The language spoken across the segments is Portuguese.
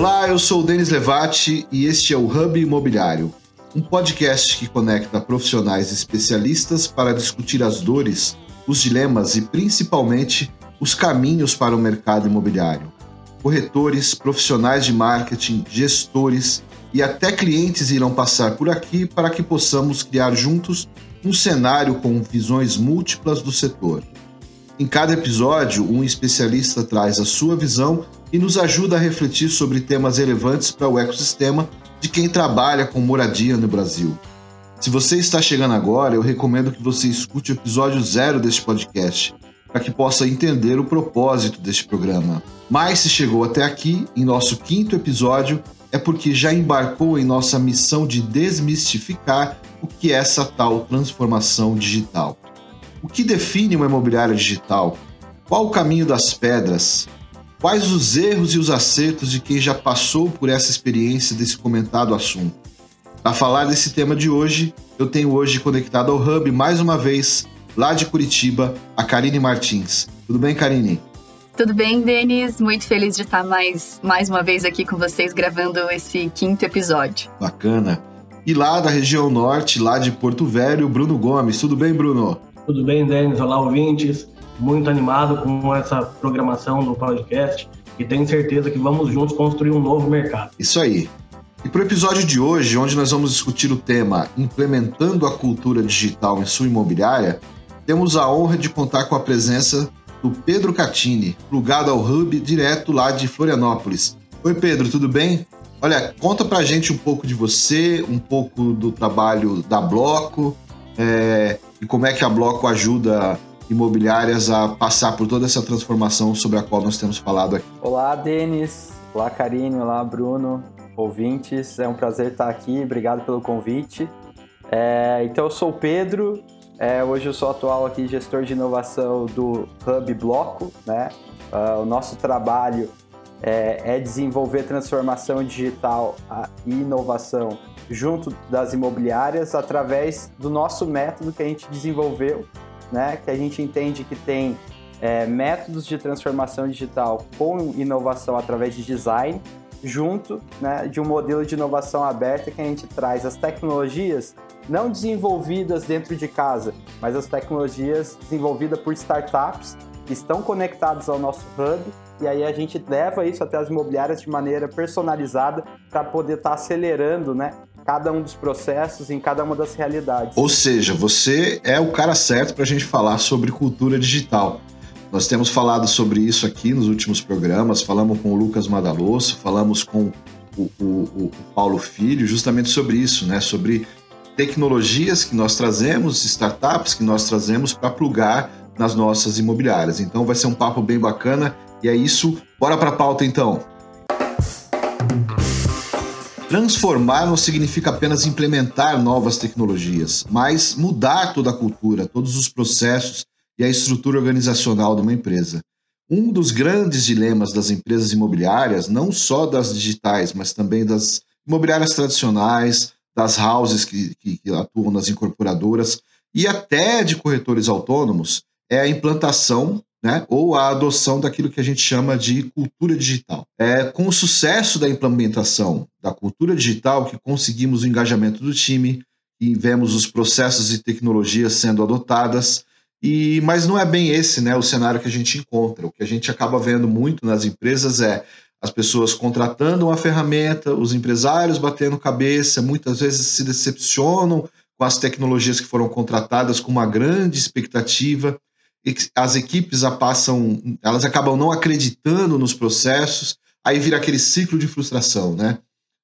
Olá, eu sou o Denis Levati e este é o Hub Imobiliário, um podcast que conecta profissionais especialistas para discutir as dores, os dilemas e principalmente os caminhos para o mercado imobiliário. Corretores, profissionais de marketing, gestores e até clientes irão passar por aqui para que possamos criar juntos um cenário com visões múltiplas do setor. Em cada episódio, um especialista traz a sua visão e nos ajuda a refletir sobre temas relevantes para o ecossistema de quem trabalha com moradia no Brasil. Se você está chegando agora, eu recomendo que você escute o episódio zero deste podcast, para que possa entender o propósito deste programa. Mas se chegou até aqui, em nosso quinto episódio, é porque já embarcou em nossa missão de desmistificar o que é essa tal transformação digital. O que define uma imobiliária digital? Qual o caminho das pedras? Quais os erros e os acertos de quem já passou por essa experiência desse comentado assunto? Para falar desse tema de hoje, eu tenho hoje conectado ao Hub mais uma vez, lá de Curitiba, a Karine Martins. Tudo bem, Karine? Tudo bem, Denis? Muito feliz de estar mais, mais uma vez aqui com vocês gravando esse quinto episódio. Bacana. E lá da região norte, lá de Porto Velho, Bruno Gomes. Tudo bem, Bruno? Tudo bem, Denis? Olá, ouvintes. Muito animado com essa programação do podcast e tenho certeza que vamos juntos construir um novo mercado. Isso aí. E para o episódio de hoje, onde nós vamos discutir o tema Implementando a Cultura Digital em Sua Imobiliária, temos a honra de contar com a presença do Pedro Catini, plugado ao Hub direto lá de Florianópolis. Oi, Pedro, tudo bem? Olha, conta pra gente um pouco de você, um pouco do trabalho da Bloco, é, e como é que a Bloco ajuda imobiliárias a passar por toda essa transformação sobre a qual nós temos falado aqui. Olá, Denis. Olá, Karine. Olá, Bruno. Ouvintes, é um prazer estar aqui. Obrigado pelo convite. É, então, eu sou o Pedro. É, hoje eu sou atual aqui gestor de inovação do Hub Bloco. Né? Uh, o nosso trabalho é, é, desenvolver transformação digital e inovação junto das imobiliárias através do nosso método que a gente desenvolveu, né? Que a gente entende que tem é, métodos de transformação digital com inovação através de design, junto né, de um modelo de inovação aberta que a gente traz as tecnologias não desenvolvidas dentro de casa, mas as tecnologias desenvolvidas por startups que estão conectadas ao nosso hub e aí a gente leva isso até as imobiliárias de maneira personalizada para poder estar tá acelerando, né, cada um dos processos em cada uma das realidades. Ou seja, você é o cara certo para a gente falar sobre cultura digital. Nós temos falado sobre isso aqui nos últimos programas, falamos com o Lucas Madalosso, falamos com o, o, o Paulo Filho, justamente sobre isso, né? Sobre tecnologias que nós trazemos, startups que nós trazemos para plugar nas nossas imobiliárias. Então vai ser um papo bem bacana e é isso. Bora para a pauta então. Transformar não significa apenas implementar novas tecnologias, mas mudar toda a cultura, todos os processos e a estrutura organizacional de uma empresa. Um dos grandes dilemas das empresas imobiliárias, não só das digitais, mas também das imobiliárias tradicionais, das houses que, que, que atuam nas incorporadoras e até de corretores autônomos, é a implantação né, ou a adoção daquilo que a gente chama de cultura digital. É com o sucesso da implementação da cultura digital que conseguimos o engajamento do time e vemos os processos e tecnologias sendo adotadas. E mas não é bem esse, né, o cenário que a gente encontra. O que a gente acaba vendo muito nas empresas é as pessoas contratando uma ferramenta, os empresários batendo cabeça, muitas vezes se decepcionam com as tecnologias que foram contratadas com uma grande expectativa as equipes passam, elas acabam não acreditando nos processos, aí vira aquele ciclo de frustração, né?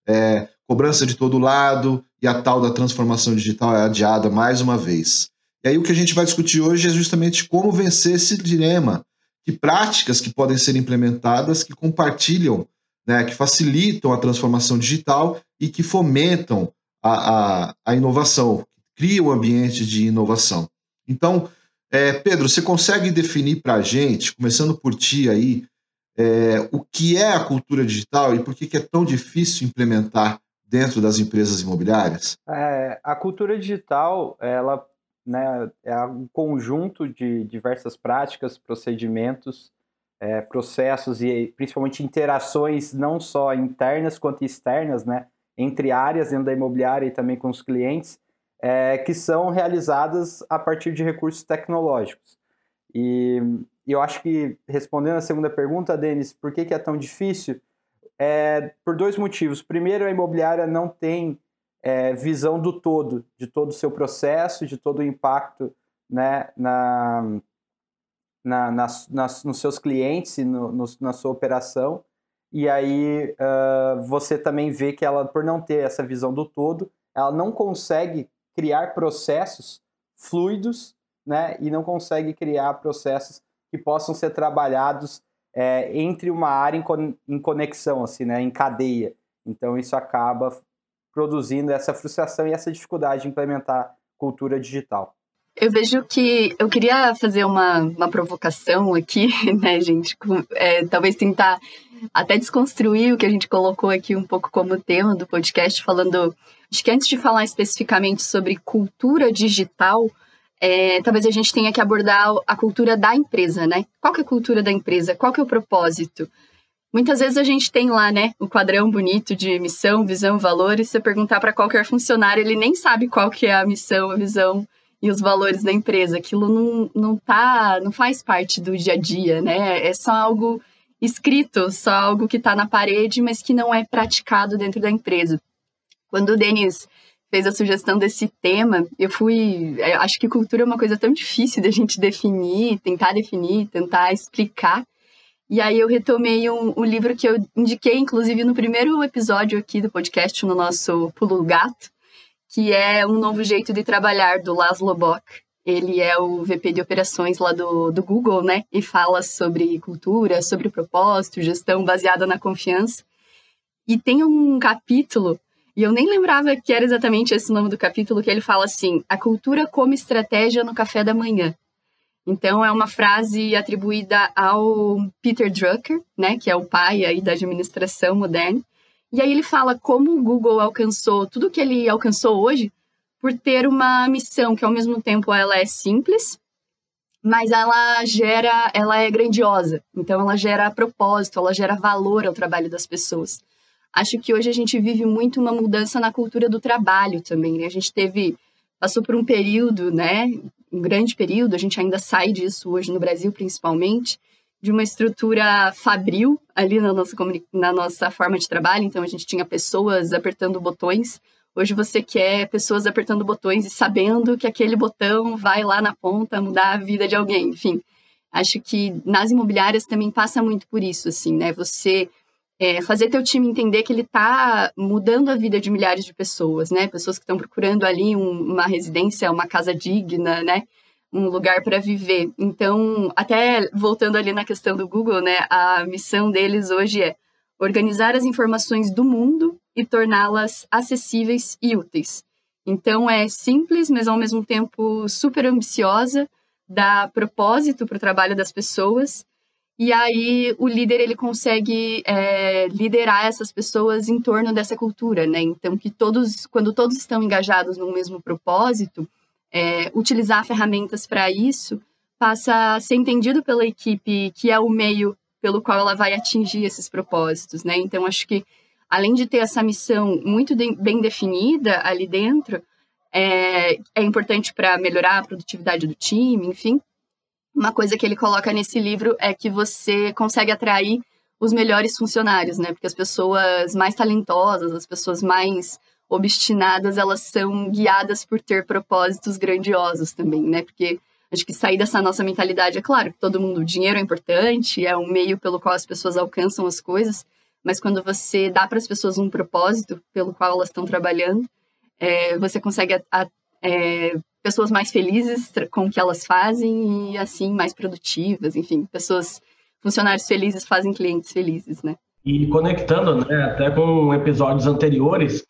É, cobrança de todo lado e a tal da transformação digital é adiada mais uma vez. E aí o que a gente vai discutir hoje é justamente como vencer esse dilema, que práticas que podem ser implementadas que compartilham, né, que facilitam a transformação digital e que fomentam a, a, a inovação, criam um ambiente de inovação. Então, é, Pedro, você consegue definir para a gente, começando por ti aí, é, o que é a cultura digital e por que, que é tão difícil implementar dentro das empresas imobiliárias? É, a cultura digital, ela né, é um conjunto de diversas práticas, procedimentos é, processos e principalmente interações não só internas quanto externas, né, entre áreas dentro da imobiliária e também com os clientes, é, que são realizadas a partir de recursos tecnológicos. E, eu acho que, respondendo a segunda pergunta, Denis, por que, que é tão difícil? É, por dois motivos. Primeiro, a imobiliária não tem é, visão do todo, de todo o seu processo, de todo o impacto né, na, na, nas, nos seus clientes e no, no, na sua operação. E aí uh, você também vê que ela, por não ter essa visão do todo, ela não consegue criar processos fluidos, né? E não consegue criar processos que possam ser trabalhados é, entre uma área em, em conexão, assim, né? Em cadeia. Então isso acaba produzindo essa frustração e essa dificuldade de implementar cultura digital. Eu vejo que eu queria fazer uma, uma provocação aqui, né, gente? É, talvez tentar até desconstruir o que a gente colocou aqui um pouco como tema do podcast, falando. Acho que antes de falar especificamente sobre cultura digital, é, talvez a gente tenha que abordar a cultura da empresa, né? Qual que é a cultura da empresa? Qual que é o propósito? Muitas vezes a gente tem lá, né, o quadrão bonito de missão, visão, valores. Se perguntar para qualquer funcionário, ele nem sabe qual que é a missão, a visão e os valores da empresa. Aquilo não, não tá, não faz parte do dia a dia, né? É só algo escrito, só algo que está na parede, mas que não é praticado dentro da empresa. Quando o Denis fez a sugestão desse tema, eu fui. Eu é, acho que cultura é uma coisa tão difícil de a gente definir, tentar definir, tentar explicar. E aí eu retomei um, um, livro que eu indiquei, inclusive, no primeiro episódio aqui do podcast, no nosso Pulo Gato, que é um novo jeito de trabalhar do Laszlo Bock. Ele é o VP de operações lá do, do Google, né? E fala sobre cultura, sobre propósito, gestão baseada na confiança. E tem um capítulo, e eu nem lembrava que era exatamente esse nome do capítulo, que ele fala assim: a cultura como estratégia no café da manhã. Então é uma frase atribuída ao Peter Drucker, né, que é o pai aí da administração moderna. E aí ele fala como o Google alcançou tudo que ele alcançou hoje por ter uma missão que ao mesmo tempo ela é simples, mas ela gera, ela é grandiosa. Então ela gera propósito, ela gera valor ao trabalho das pessoas. Acho que hoje a gente vive muito uma mudança na cultura do trabalho também. Né? A gente teve passou por um período, né, um grande período, a gente ainda sai disso hoje no Brasil principalmente, de uma estrutura fabril ali na nossa, na nossa forma de trabalho. Então, a gente tinha pessoas apertando botões. Hoje você quer pessoas apertando botões e sabendo que aquele botão vai lá na ponta mudar a vida de alguém. Enfim, acho que nas imobiliárias também passa muito por isso, assim, né? Você é, fazer teu time entender que ele está mudando a vida de milhares de pessoas, né? Pessoas que estão procurando ali um, uma residência, uma casa digna, né? um lugar para viver. Então, até voltando ali na questão do Google, né, a missão deles hoje é organizar as informações do mundo e torná-las acessíveis e úteis. Então, é simples, mas ao mesmo tempo super ambiciosa, dá propósito para o trabalho das pessoas. E aí o líder ele consegue é, liderar essas pessoas em torno dessa cultura, né? Então que todos, quando todos estão engajados no mesmo propósito, é, utilizar ferramentas para isso passa a ser entendido pela equipe que é o meio pelo qual ela vai atingir esses propósitos, né? Então, acho que além de ter essa missão muito de, bem definida ali dentro, é, é importante para melhorar a produtividade do time, enfim. Uma coisa que ele coloca nesse livro é que você consegue atrair os melhores funcionários, né? Porque as pessoas mais talentosas, as pessoas mais obstinadas, elas são guiadas por ter propósitos grandiosos também, né? Porque acho que sair dessa nossa mentalidade, é claro, todo mundo, o dinheiro é importante, é um meio pelo qual as pessoas alcançam as coisas, mas quando você dá para as pessoas um propósito pelo qual elas estão trabalhando, é, você consegue a, a, é, pessoas mais felizes com o que elas fazem e assim mais produtivas, enfim, pessoas funcionários felizes fazem clientes felizes, né? E conectando, né, até com episódios anteriores,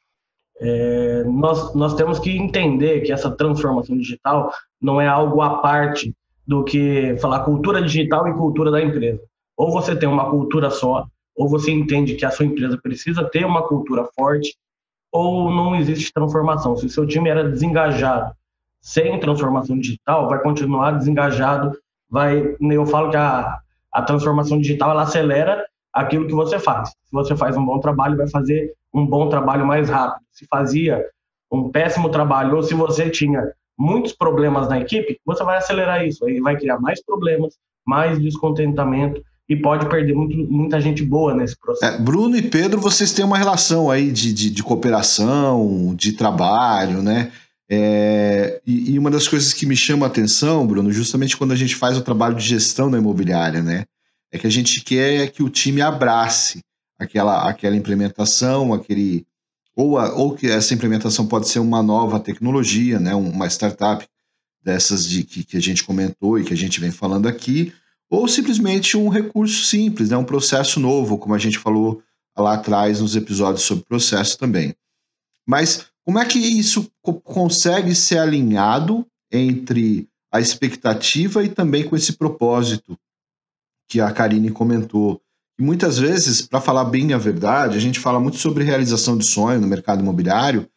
é, nós, nós temos que entender que essa transformação digital não é algo à parte do que falar cultura digital e cultura da empresa. Ou você tem uma cultura só, ou você entende que a sua empresa precisa ter uma cultura forte, ou não existe transformação. Se o seu time era desengajado sem transformação digital, vai continuar desengajado. Vai, eu falo que a, A transformação digital ela acelera aquilo que você faz. Se você faz um bom trabalho, vai fazer um bom trabalho mais rápido. Se fazia um péssimo trabalho ou se você tinha muitos problemas na equipe, você vai acelerar isso, aí vai criar mais problemas, mais descontentamento e pode perder muito, muita gente boa nesse processo. É, Bruno e Pedro, vocês têm uma relação aí de, de, de cooperação, de trabalho, né? É, e, e, uma das coisas que me chama a atenção, Bruno, justamente quando a gente faz o trabalho de gestão da imobiliária, né? É que a gente quer que o time abrace aquela, aquela implementação, aquele. Ou, a, ou que essa implementação pode ser uma nova tecnologia, né? Uma startup dessas de, que, que a gente comentou e que a gente vem falando aqui, ou simplesmente um recurso simples, né? um processo novo, como a gente falou lá atrás nos episódios sobre processo também. Mas como é que isso consegue ser alinhado entre a expectativa e também com esse propósito que a Karine comentou? E muitas vezes, para falar bem a verdade, a gente fala muito sobre realização de sonho no mercado imobiliário,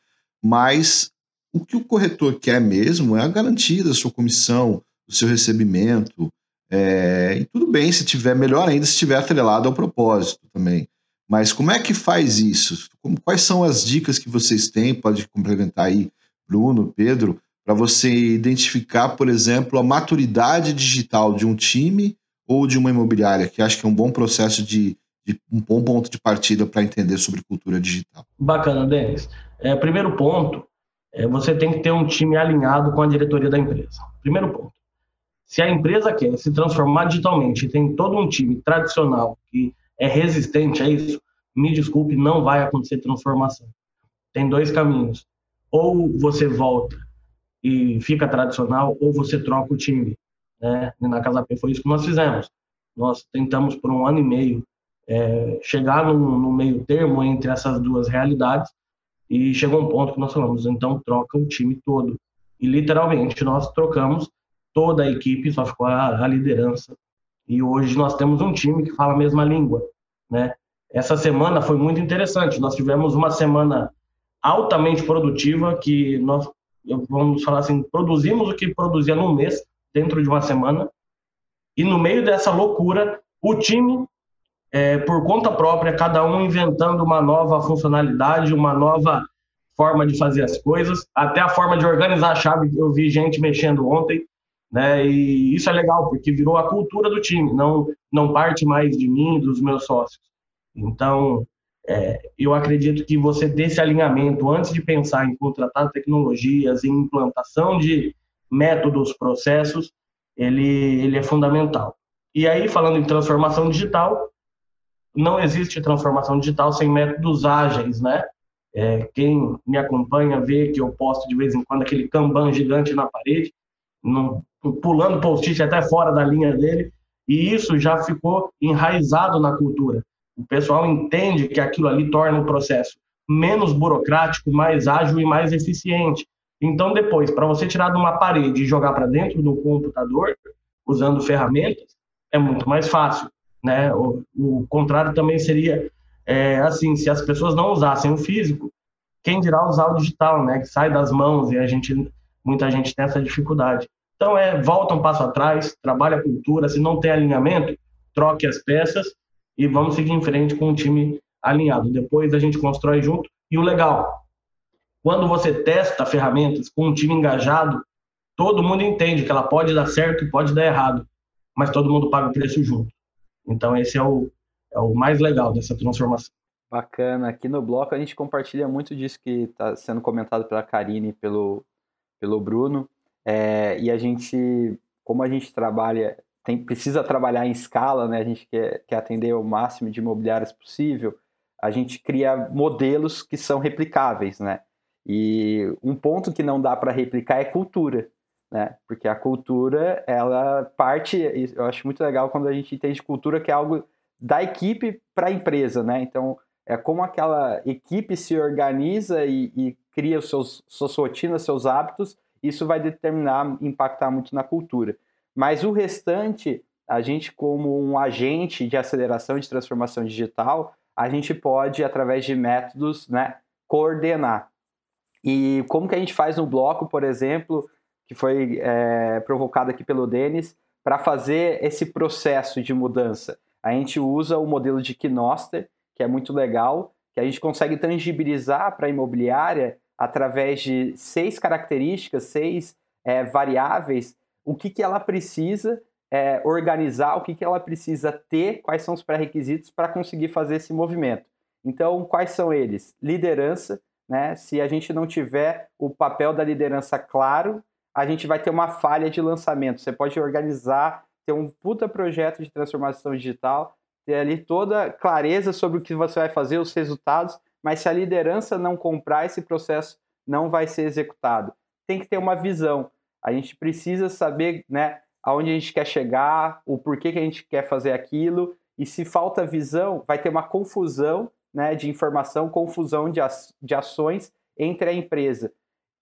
mas o que o corretor quer mesmo é a garantia da sua comissão, do seu recebimento, é, e tudo bem se tiver, melhor ainda se tiver atrelado ao propósito também. Mas como é que faz isso? Como, quais são as dicas que vocês têm? Pode complementar aí, Bruno, Pedro, para você identificar, por exemplo, a maturidade digital de um time ou de uma imobiliária, que acho que é um bom processo de, de um bom ponto de partida para entender sobre cultura digital. Bacana, Denis. É, primeiro ponto, é, você tem que ter um time alinhado com a diretoria da empresa. Primeiro ponto. Se a empresa quer se transformar digitalmente e tem todo um time tradicional que é resistente a isso, me desculpe, não vai acontecer transformação. Tem dois caminhos. Ou você volta e fica tradicional, ou você troca o time. Né? E na Casa P foi isso que nós fizemos. Nós tentamos por um ano e meio é, chegar no, no meio termo entre essas duas realidades e chegou um ponto que nós falamos, então troca o time todo. E literalmente nós trocamos toda a equipe, só ficou a, a liderança. E hoje nós temos um time que fala a mesma língua, né? Essa semana foi muito interessante. Nós tivemos uma semana altamente produtiva que nós vamos falar assim, produzimos o que produzia num mês dentro de uma semana. E no meio dessa loucura, o time, é, por conta própria, cada um inventando uma nova funcionalidade, uma nova forma de fazer as coisas, até a forma de organizar a chave. Eu vi gente mexendo ontem né? E isso é legal porque virou a cultura do time, não não parte mais de mim, dos meus sócios. Então, é, eu acredito que você ter esse alinhamento antes de pensar em contratar tecnologias, em implantação de métodos, processos, ele ele é fundamental. E aí, falando em transformação digital, não existe transformação digital sem métodos ágeis, né? É, quem me acompanha vê que eu posto de vez em quando aquele Kanban gigante na parede pulando post-it até fora da linha dele, e isso já ficou enraizado na cultura. O pessoal entende que aquilo ali torna o processo menos burocrático, mais ágil e mais eficiente. Então, depois, para você tirar de uma parede e jogar para dentro do computador, usando ferramentas, é muito mais fácil. Né? O, o contrário também seria é, assim: se as pessoas não usassem o físico, quem dirá usar o digital, né? que sai das mãos e a gente muita gente tem essa dificuldade. Então, é, volta um passo atrás, trabalha a cultura, se não tem alinhamento, troque as peças e vamos seguir em frente com o time alinhado. Depois a gente constrói junto. E o legal, quando você testa ferramentas com um time engajado, todo mundo entende que ela pode dar certo e pode dar errado, mas todo mundo paga o preço junto. Então, esse é o, é o mais legal dessa transformação. Bacana. Aqui no bloco a gente compartilha muito disso que está sendo comentado pela Karine e pelo, pelo Bruno. É, e a gente, como a gente trabalha, tem, precisa trabalhar em escala, né? A gente quer, quer atender o máximo de imobiliários possível. A gente cria modelos que são replicáveis, né? E um ponto que não dá para replicar é cultura, né? Porque a cultura, ela parte, eu acho muito legal quando a gente entende cultura que é algo da equipe para a empresa, né? Então, é como aquela equipe se organiza e, e cria os seus, suas rotinas, seus hábitos, isso vai determinar, impactar muito na cultura. Mas o restante, a gente como um agente de aceleração de transformação digital, a gente pode, através de métodos, né, coordenar. E como que a gente faz no bloco, por exemplo, que foi é, provocado aqui pelo Denis, para fazer esse processo de mudança? A gente usa o modelo de Kinoster, que é muito legal, que a gente consegue tangibilizar para a imobiliária através de seis características, seis é, variáveis, o que, que ela precisa é, organizar, o que, que ela precisa ter, quais são os pré-requisitos para conseguir fazer esse movimento. Então, quais são eles? Liderança, né? Se a gente não tiver o papel da liderança claro, a gente vai ter uma falha de lançamento. Você pode organizar, ter um puta projeto de transformação digital, ter ali toda clareza sobre o que você vai fazer, os resultados, mas se a liderança não comprar, esse processo não vai ser executado. Tem que ter uma visão. A gente precisa saber, né, aonde a gente quer chegar, o porquê que a gente quer fazer aquilo, e se falta visão, vai ter uma confusão né, de informação, confusão de, de ações entre a empresa.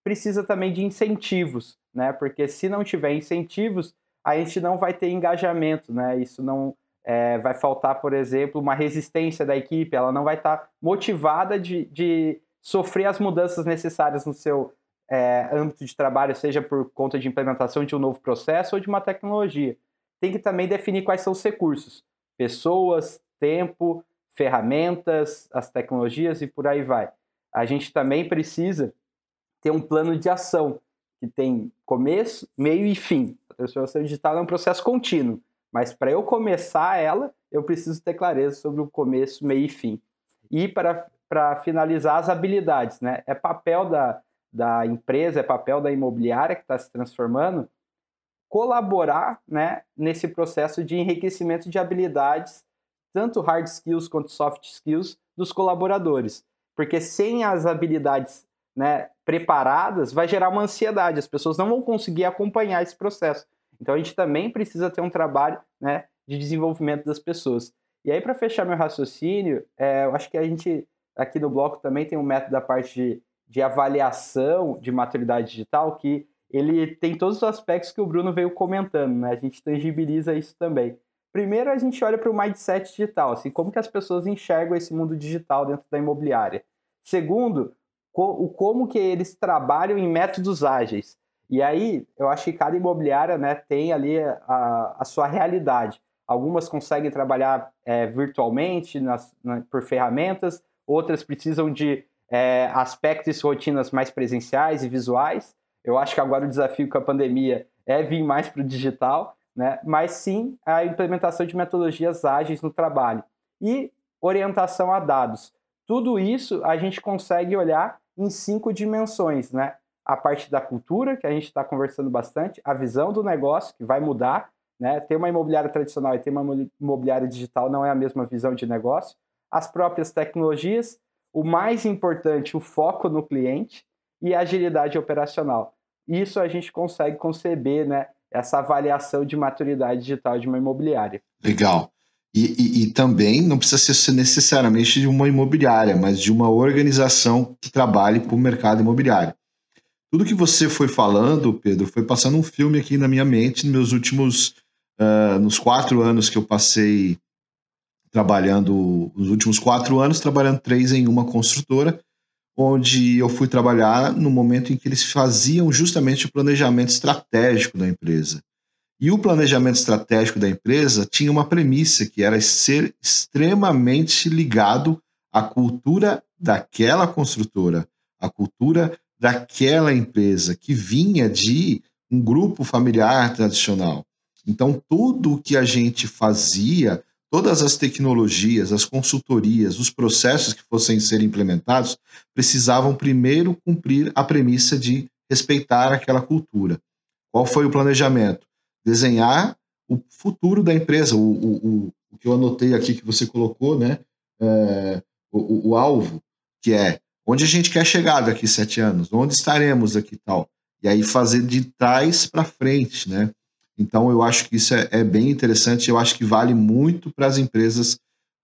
Precisa também de incentivos, né, porque se não tiver incentivos, a gente não vai ter engajamento, né, isso não é, vai faltar, por exemplo, uma resistência da equipe, ela não vai estar tá motivada de, de sofrer as mudanças necessárias no seu é, âmbito de trabalho, seja por conta de implementação de um novo processo ou de uma tecnologia. Tem que também definir quais são os recursos: pessoas, tempo, ferramentas, as tecnologias e por aí vai. A gente também precisa ter um plano de ação que tem começo, meio e fim. A transformação digital é um processo contínuo, mas para eu começar ela, eu preciso ter clareza sobre o começo, meio e fim. E para finalizar, as habilidades. Né? É papel da, da empresa, é papel da imobiliária que está se transformando, colaborar né, nesse processo de enriquecimento de habilidades, tanto hard skills quanto soft skills, dos colaboradores. Porque sem as habilidades né, preparadas, vai gerar uma ansiedade, as pessoas não vão conseguir acompanhar esse processo. Então a gente também precisa ter um trabalho né, de desenvolvimento das pessoas. E aí, para fechar meu raciocínio, é, eu acho que a gente aqui no bloco também tem um método da parte de de avaliação de maturidade digital que ele tem todos os aspectos que o Bruno veio comentando, né? A gente tangibiliza isso também. Primeiro, a gente olha para o mindset digital, assim, como que as pessoas enxergam esse mundo digital dentro da imobiliária. Segundo, o como que eles trabalham em métodos ágeis. E aí, eu acho que cada imobiliária né, tem ali a, a sua realidade. Algumas conseguem trabalhar é, virtualmente nas, na, por ferramentas, outras precisam de é, aspectos e rotinas mais presenciais e visuais. Eu acho que agora o desafio com a pandemia é vir mais para o digital, né? mas sim a implementação de metodologias ágeis no trabalho e orientação a dados. Tudo isso a gente consegue olhar em cinco dimensões, né? A parte da cultura, que a gente está conversando bastante, a visão do negócio, que vai mudar, né? Ter uma imobiliária tradicional e ter uma imobiliária digital não é a mesma visão de negócio. As próprias tecnologias, o mais importante, o foco no cliente e a agilidade operacional. Isso a gente consegue conceber, né, essa avaliação de maturidade digital de uma imobiliária. Legal. E, e, e, também não precisa ser necessariamente de uma imobiliária, mas de uma organização que trabalhe para o mercado imobiliário. Tudo que você foi falando, Pedro, foi passando um filme aqui na minha mente nos meus últimos, uh, nos quatro anos que eu passei trabalhando os últimos quatro anos, trabalhando três em uma construtora, onde eu fui trabalhar no momento em que eles faziam justamente o planejamento estratégico da empresa. E o planejamento estratégico da empresa tinha uma premissa que era ser extremamente ligado à cultura daquela construtora, à cultura daquela empresa que vinha de um grupo familiar tradicional. Então, tudo o que a gente fazia todas as tecnologias, as consultorias, os processos que fossem ser implementados precisavam primeiro cumprir a premissa de respeitar aquela cultura. Qual foi o planejamento? Desenhar o futuro da empresa, o, o, o que eu anotei aqui que você colocou, né? É, o, o, alvo, que é onde a gente quer chegar daqui sete anos, onde estaremos aqui tal. E aí fazer de trás para frente, né? Então, eu acho que isso é, é bem interessante. Eu acho que vale muito para as empresas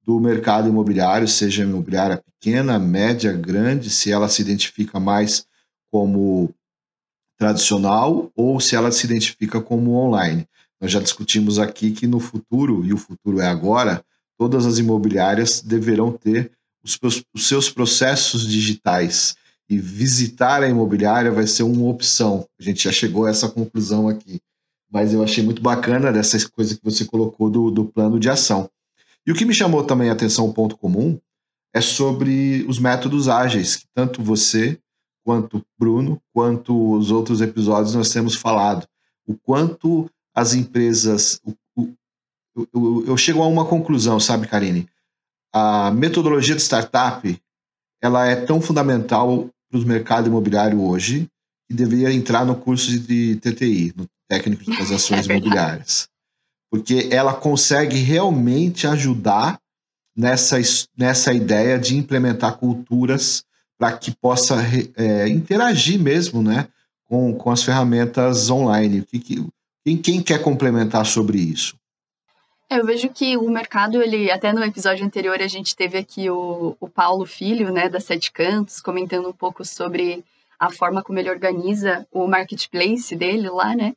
do mercado imobiliário, seja imobiliária pequena, média, grande, se ela se identifica mais como tradicional ou se ela se identifica como online. Nós já discutimos aqui que no futuro, e o futuro é agora, todas as imobiliárias deverão ter os, os seus processos digitais e visitar a imobiliária vai ser uma opção. A gente já chegou a essa conclusão aqui mas eu achei muito bacana dessa coisa que você colocou do, do plano de ação. E o que me chamou também a atenção, um ponto comum, é sobre os métodos ágeis, que tanto você, quanto Bruno, quanto os outros episódios nós temos falado. O quanto as empresas. O, o, eu, eu chego a uma conclusão, sabe, Karine? A metodologia de startup ela é tão fundamental para o mercado imobiliário hoje que deveria entrar no curso de TTI, no Técnico de Transações é Imobiliárias. Porque ela consegue realmente ajudar nessa, nessa ideia de implementar culturas para que possa é, interagir mesmo né, com, com as ferramentas online. Que, que, quem, quem quer complementar sobre isso? É, eu vejo que o mercado, ele até no episódio anterior a gente teve aqui o, o Paulo Filho, né, da Sete Cantos, comentando um pouco sobre a forma como ele organiza o marketplace dele lá, né?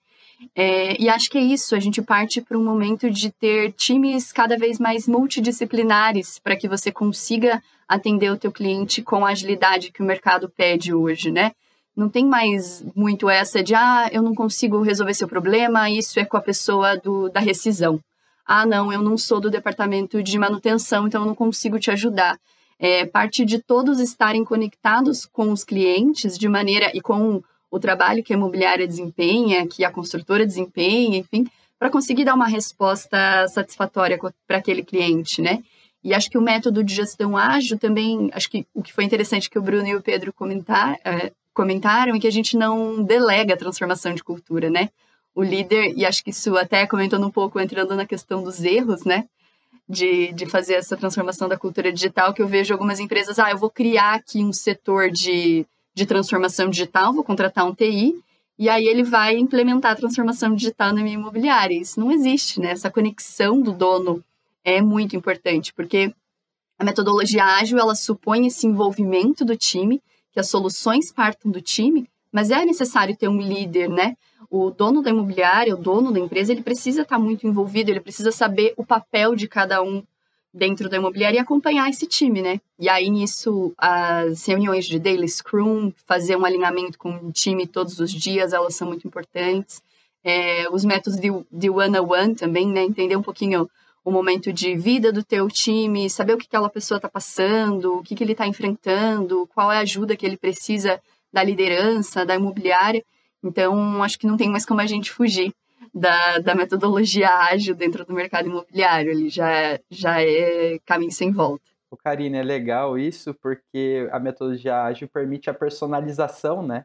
É, e acho que é isso, a gente parte para um momento de ter times cada vez mais multidisciplinares para que você consiga atender o teu cliente com a agilidade que o mercado pede hoje, né? Não tem mais muito essa de, ah, eu não consigo resolver seu problema, isso é com a pessoa do, da rescisão. Ah, não, eu não sou do departamento de manutenção, então eu não consigo te ajudar. É parte de todos estarem conectados com os clientes de maneira e com o trabalho que a imobiliária desempenha, que a construtora desempenha, enfim, para conseguir dar uma resposta satisfatória para aquele cliente, né? E acho que o método de gestão ágil também, acho que o que foi interessante que o Bruno e o Pedro comentar, é, comentaram é que a gente não delega a transformação de cultura, né? O líder, e acho que isso até comentando um pouco, entrando na questão dos erros, né? De, de fazer essa transformação da cultura digital, que eu vejo algumas empresas, ah, eu vou criar aqui um setor de de transformação digital, vou contratar um TI, e aí ele vai implementar a transformação digital na minha imobiliária. Isso não existe, né? Essa conexão do dono é muito importante, porque a metodologia ágil, ela supõe esse envolvimento do time, que as soluções partam do time, mas é necessário ter um líder, né? O dono da imobiliária, o dono da empresa, ele precisa estar muito envolvido, ele precisa saber o papel de cada um dentro da imobiliária e acompanhar esse time, né? E aí nisso, as reuniões de daily scrum, fazer um alinhamento com o time todos os dias, elas são muito importantes. É, os métodos de, de one-on-one também, né? Entender um pouquinho o momento de vida do teu time, saber o que aquela pessoa está passando, o que, que ele está enfrentando, qual é a ajuda que ele precisa da liderança, da imobiliária. Então, acho que não tem mais como a gente fugir da, da metodologia ágil dentro do mercado imobiliário. Ele já, já é caminho sem volta. O Karine, é legal isso porque a metodologia ágil permite a personalização, né?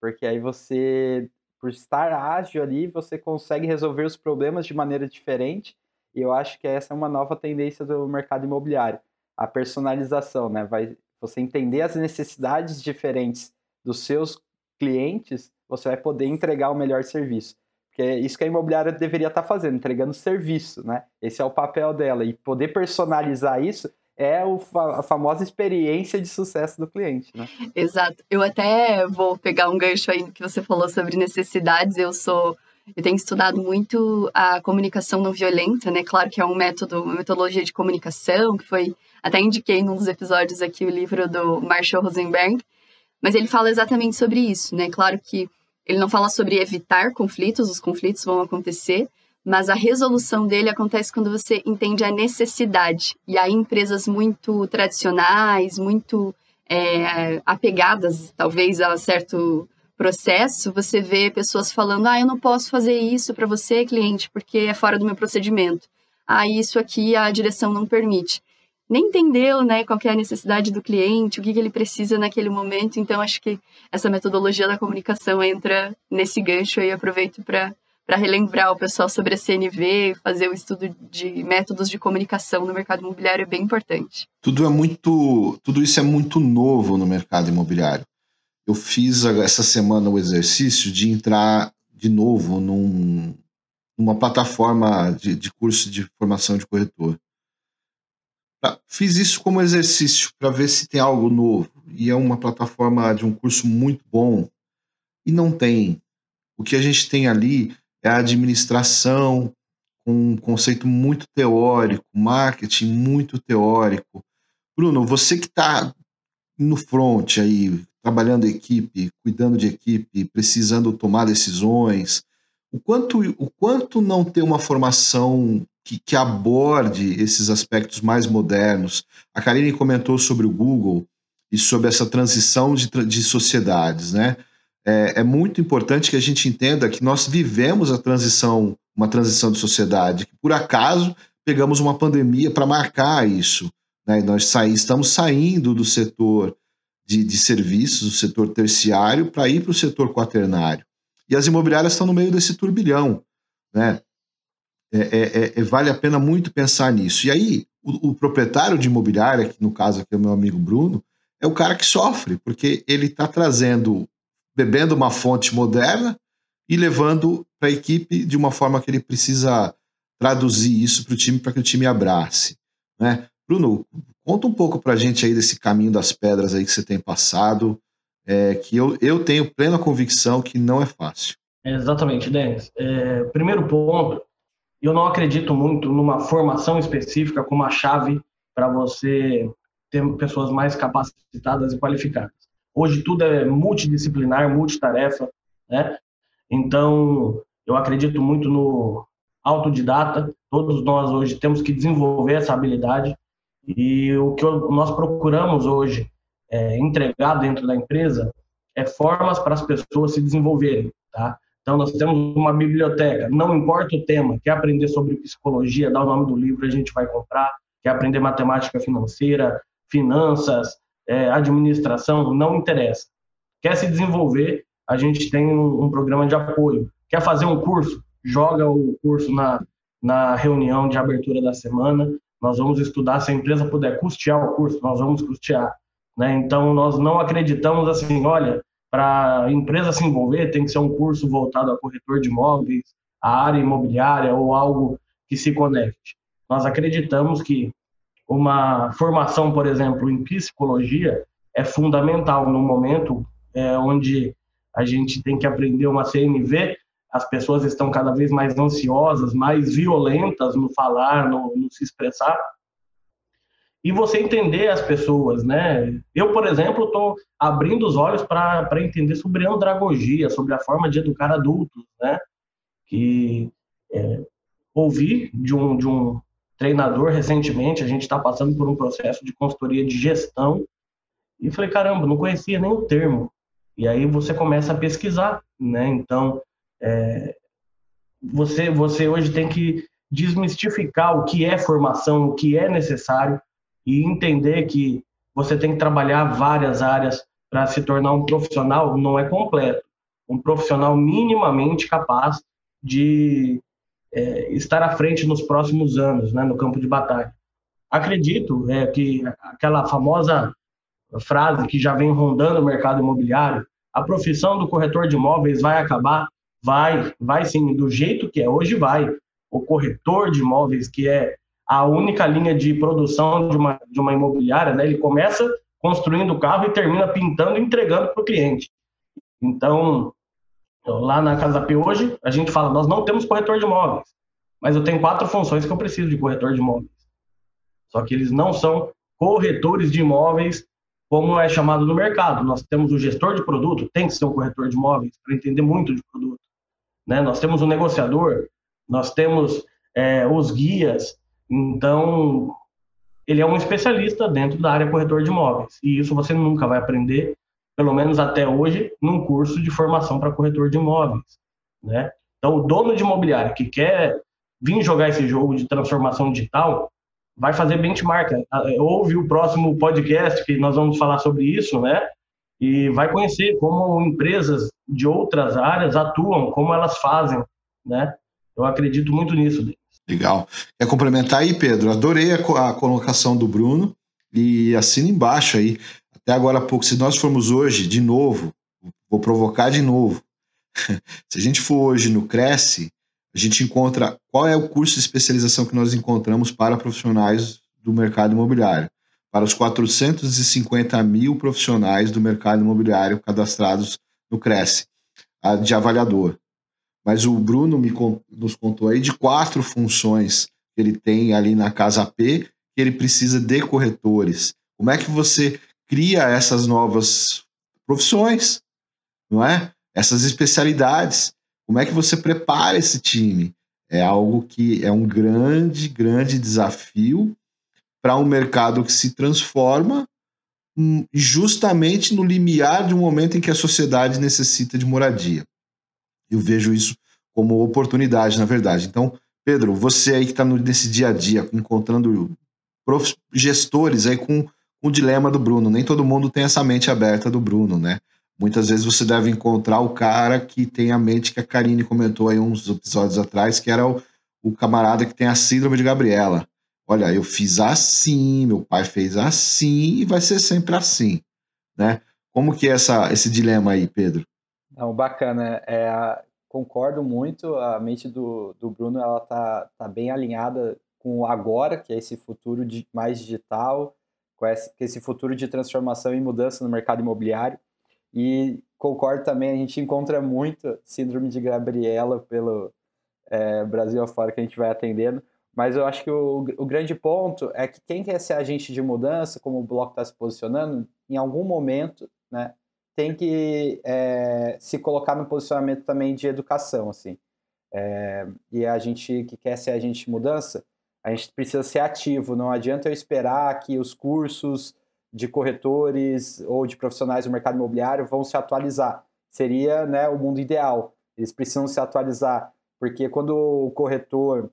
Porque aí você, por estar ágil ali, você consegue resolver os problemas de maneira diferente. E eu acho que essa é uma nova tendência do mercado imobiliário. A personalização, né? Vai você entender as necessidades diferentes dos seus clientes, você vai poder entregar o melhor serviço. Porque é isso que a imobiliária deveria estar tá fazendo, entregando serviço, né? Esse é o papel dela. E poder personalizar isso é a famosa experiência de sucesso do cliente, né? Exato. Eu até vou pegar um gancho aí que você falou sobre necessidades. Eu sou eu tenho estudado muito a comunicação não violenta, né? Claro que é um método, uma metodologia de comunicação, que foi. Até indiquei num dos episódios aqui o livro do Marshall Rosenberg, mas ele fala exatamente sobre isso, né? Claro que ele não fala sobre evitar conflitos, os conflitos vão acontecer, mas a resolução dele acontece quando você entende a necessidade. E aí, empresas muito tradicionais, muito é, apegadas, talvez, a certo processo, você vê pessoas falando: ah, eu não posso fazer isso para você, cliente, porque é fora do meu procedimento. Ah, isso aqui a direção não permite nem entendeu né, qual é a necessidade do cliente, o que, que ele precisa naquele momento. Então, acho que essa metodologia da comunicação entra nesse gancho aí. Aproveito para para relembrar o pessoal sobre a CNV, fazer o estudo de métodos de comunicação no mercado imobiliário é bem importante. Tudo é muito, tudo isso é muito novo no mercado imobiliário. Eu fiz essa semana o exercício de entrar de novo num, numa plataforma de, de curso de formação de corretor. Tá, fiz isso como exercício para ver se tem algo novo. E é uma plataforma de um curso muito bom. E não tem. O que a gente tem ali é a administração com um conceito muito teórico, marketing muito teórico. Bruno, você que está no front aí, trabalhando equipe, cuidando de equipe, precisando tomar decisões, o quanto, o quanto não ter uma formação que, que aborde esses aspectos mais modernos. A Karine comentou sobre o Google e sobre essa transição de, de sociedades, né? É, é, muito importante que a gente entenda que nós vivemos a transição, uma transição de sociedade, que por acaso pegamos uma pandemia para marcar isso. Né? Nós saí, estamos saindo do setor de, de serviços, do setor terciário, para ir para o setor quaternário. E as imobiliárias estão no meio desse turbilhão. Né? É, é, é, é vale a pena muito pensar nisso. E aí, o, o, proprietário de imobiliária, que no caso aqui é o meu amigo Bruno, é o cara que sofre, porque ele está trazendo, bebendo uma fonte moderna e levando para a equipe de uma forma que ele precisa traduzir isso para o time, para que o time abrace. Né? Bruno, conta um pouco para a gente aí desse caminho das pedras aí que você tem passado, é, que eu, eu tenho plena convicção que não é fácil. Exatamente, Denis. É, primeiro ponto, eu não acredito muito numa formação específica como a chave para você ter pessoas mais capacitadas e qualificadas. Hoje tudo é multidisciplinar, multitarefa, né? Então, eu acredito muito no autodidata. Todos nós hoje temos que desenvolver essa habilidade e o que nós procuramos hoje é, entregar dentro da empresa é formas para as pessoas se desenvolverem, tá? Então, nós temos uma biblioteca, não importa o tema, quer aprender sobre psicologia, dá o nome do livro, a gente vai comprar, quer aprender matemática financeira, finanças, é, administração, não interessa. Quer se desenvolver, a gente tem um, um, programa de apoio. Quer fazer um curso? Joga o curso na, na reunião de abertura da semana, nós vamos estudar, se a empresa puder custear o curso, nós vamos custear. Né? Então, nós não acreditamos assim, olha, para a empresa se envolver, tem que ser um curso voltado a corretor de imóveis, a área imobiliária ou algo que se conecte. Nós acreditamos que uma formação, por exemplo, em psicologia é fundamental no momento é, onde a gente tem que aprender uma CNV, as pessoas estão cada vez mais ansiosas, mais violentas no falar, no, no se expressar, e você entender as pessoas, né? Eu, por exemplo, estou abrindo os olhos para entender sobre andragogia, sobre a forma de educar adultos, né? Que é, ouvi de um, de um treinador recentemente, a gente está passando por um processo de consultoria de gestão, e falei, caramba, não conhecia nem o termo. E aí você começa a pesquisar, né? Então, é, você, você hoje tem que desmistificar o que é formação, o que é necessário, e entender que você tem que trabalhar várias áreas para se tornar um profissional não é completo. Um profissional minimamente capaz de é, estar à frente nos próximos anos, né, no campo de batalha. Acredito é, que aquela famosa frase que já vem rondando o mercado imobiliário, a profissão do corretor de imóveis vai acabar? Vai, vai sim, do jeito que é hoje vai. O corretor de imóveis, que é a única linha de produção de uma, de uma imobiliária, né? Ele começa construindo o carro e termina pintando e entregando para o cliente. Então, lá na Casa P hoje, a gente fala, nós não temos corretor de imóveis, mas eu tenho quatro funções que eu preciso de corretor de imóveis. Só que eles não são corretores de imóveis como é chamado no mercado. Nós temos o gestor de produto, tem que ser um corretor de imóveis para entender muito de produto. Né? Nós temos o negociador, nós temos é, os guias, então, ele é um especialista dentro da área corretor de imóveis. E isso você nunca vai aprender, pelo menos até hoje, num curso de formação para corretor de imóveis. Né? Então, o dono de imobiliário que quer vir jogar esse jogo de transformação digital, vai fazer benchmark. Ouve o próximo podcast que nós vamos falar sobre isso, né? E vai conhecer como empresas de outras áreas atuam, como elas fazem, né? Eu acredito muito nisso. Legal. Quer complementar aí, Pedro? Adorei a, a colocação do Bruno e assina embaixo aí. Até agora há pouco, se nós formos hoje, de novo, vou provocar de novo. se a gente for hoje no Cresce, a gente encontra qual é o curso de especialização que nós encontramos para profissionais do mercado imobiliário. Para os 450 mil profissionais do mercado imobiliário cadastrados no Cresce, de avaliador. Mas o Bruno me, nos contou aí de quatro funções que ele tem ali na Casa P, que ele precisa de corretores. Como é que você cria essas novas profissões, não é? Essas especialidades. Como é que você prepara esse time? É algo que é um grande, grande desafio para um mercado que se transforma hum, justamente no limiar de um momento em que a sociedade necessita de moradia. Eu vejo isso como oportunidade, na verdade. Então, Pedro, você aí que está nesse dia a dia, encontrando gestores aí com o dilema do Bruno. Nem todo mundo tem essa mente aberta do Bruno, né? Muitas vezes você deve encontrar o cara que tem a mente que a Karine comentou aí uns episódios atrás, que era o, o camarada que tem a síndrome de Gabriela. Olha, eu fiz assim, meu pai fez assim e vai ser sempre assim, né? Como que é essa, esse dilema aí, Pedro? Não, bacana. É, concordo muito. A mente do, do Bruno ela tá, tá bem alinhada com o agora, que é esse futuro de, mais digital, com esse, esse futuro de transformação e mudança no mercado imobiliário. E concordo também, a gente encontra muito síndrome de Gabriela pelo é, Brasil afora que a gente vai atendendo, mas eu acho que o, o grande ponto é que quem quer ser agente de mudança, como o bloco está se posicionando, em algum momento, né, tem que é, se colocar no posicionamento também de educação, assim. É, e a gente que quer ser agente de mudança, a gente precisa ser ativo. Não adianta eu esperar que os cursos de corretores ou de profissionais do mercado imobiliário vão se atualizar. Seria né, o mundo ideal. Eles precisam se atualizar, porque quando o corretor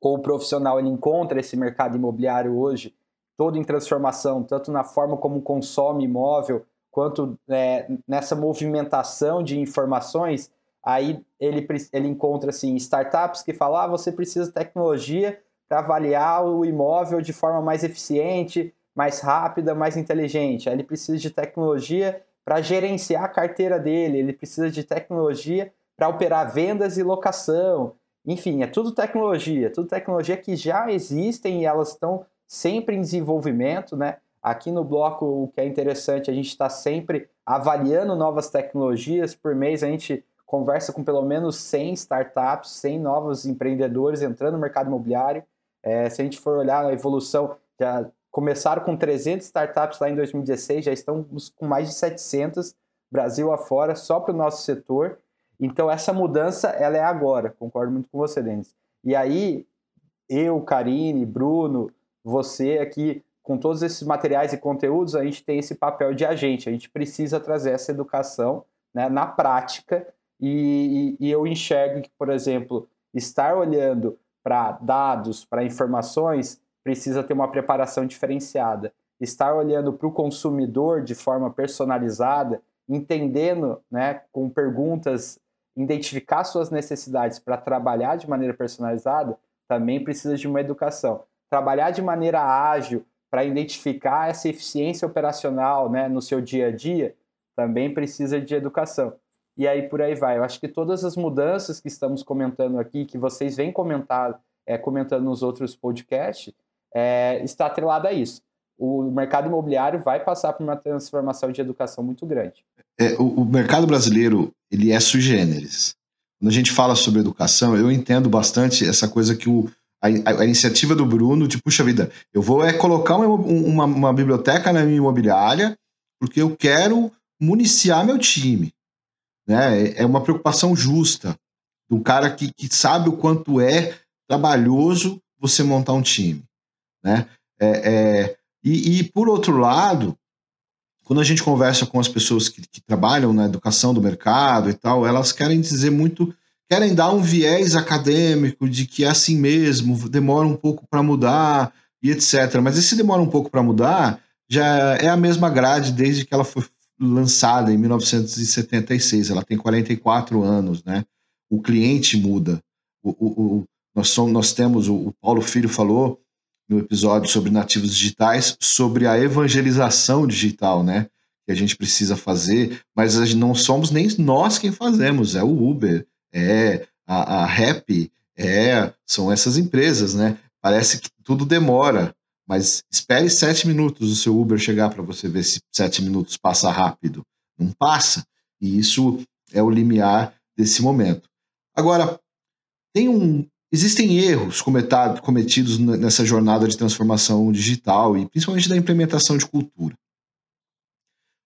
ou o profissional ele encontra esse mercado imobiliário hoje todo em transformação, tanto na forma como consome imóvel, quanto é, nessa movimentação de informações, aí ele, ele encontra assim, startups que falam, ah, você precisa de tecnologia para avaliar o imóvel de forma mais eficiente, mais rápida, mais inteligente. Aí ele precisa de tecnologia para gerenciar a carteira dele, ele precisa de tecnologia para operar vendas e locação. Enfim, é tudo tecnologia, tudo tecnologia que já existem e elas estão sempre em desenvolvimento, né? Aqui no bloco, o que é interessante, a gente está sempre avaliando novas tecnologias. Por mês, a gente conversa com pelo menos 100 startups, 100 novos empreendedores entrando no mercado imobiliário. É, se a gente for olhar a evolução, já começaram com 300 startups lá em 2016, já estamos com mais de 700 Brasil afora, só para o nosso setor. Então, essa mudança, ela é agora. Concordo muito com você, Denis. E aí, eu, Karine, Bruno, você aqui, com todos esses materiais e conteúdos, a gente tem esse papel de agente. A gente precisa trazer essa educação né, na prática. E, e, e eu enxergo que, por exemplo, estar olhando para dados, para informações, precisa ter uma preparação diferenciada. Estar olhando para o consumidor de forma personalizada, entendendo, né, com perguntas, identificar suas necessidades para trabalhar de maneira personalizada, também precisa de uma educação. Trabalhar de maneira ágil para identificar essa eficiência operacional né, no seu dia a dia, também precisa de educação. E aí por aí vai. Eu acho que todas as mudanças que estamos comentando aqui, que vocês vêm comentar, é, comentando nos outros podcasts, é, está atrelada a isso. O mercado imobiliário vai passar por uma transformação de educação muito grande. É, o, o, mercado brasileiro ele é sui generis. Quando a gente fala sobre educação, eu entendo bastante essa coisa que o, a, a, iniciativa do Bruno de, puxa vida, eu vou é colocar uma, uma, uma biblioteca na minha imobiliária porque eu quero municiar meu time. Né? É, é uma preocupação justa do cara que, que sabe o quanto é trabalhoso você montar um time. Né? É, é, e, e, por outro lado, quando a gente conversa com as pessoas que, que, trabalham na educação do mercado e tal, elas querem dizer muito, querem dar um viés acadêmico de que é assim mesmo, demora um pouco para mudar e etc. Mas esse demora um pouco para mudar já é a mesma grade desde que ela foi lançada em 1976. Ela tem 44 anos, né? O cliente muda. O, o, o nós, somos, nós temos, o, o Paulo Filho falou, no episódio sobre nativos digitais, sobre a evangelização digital, né? Que a gente precisa fazer, mas não somos nem nós quem fazemos, é o Uber, é a, a Rap, é, são essas empresas, né? Parece que tudo demora, mas espere sete minutos o seu Uber chegar para você ver se sete minutos passa rápido. Não passa. E isso é o limiar desse momento. Agora, tem um, Existem erros cometidos nessa jornada de transformação digital e principalmente da implementação de cultura.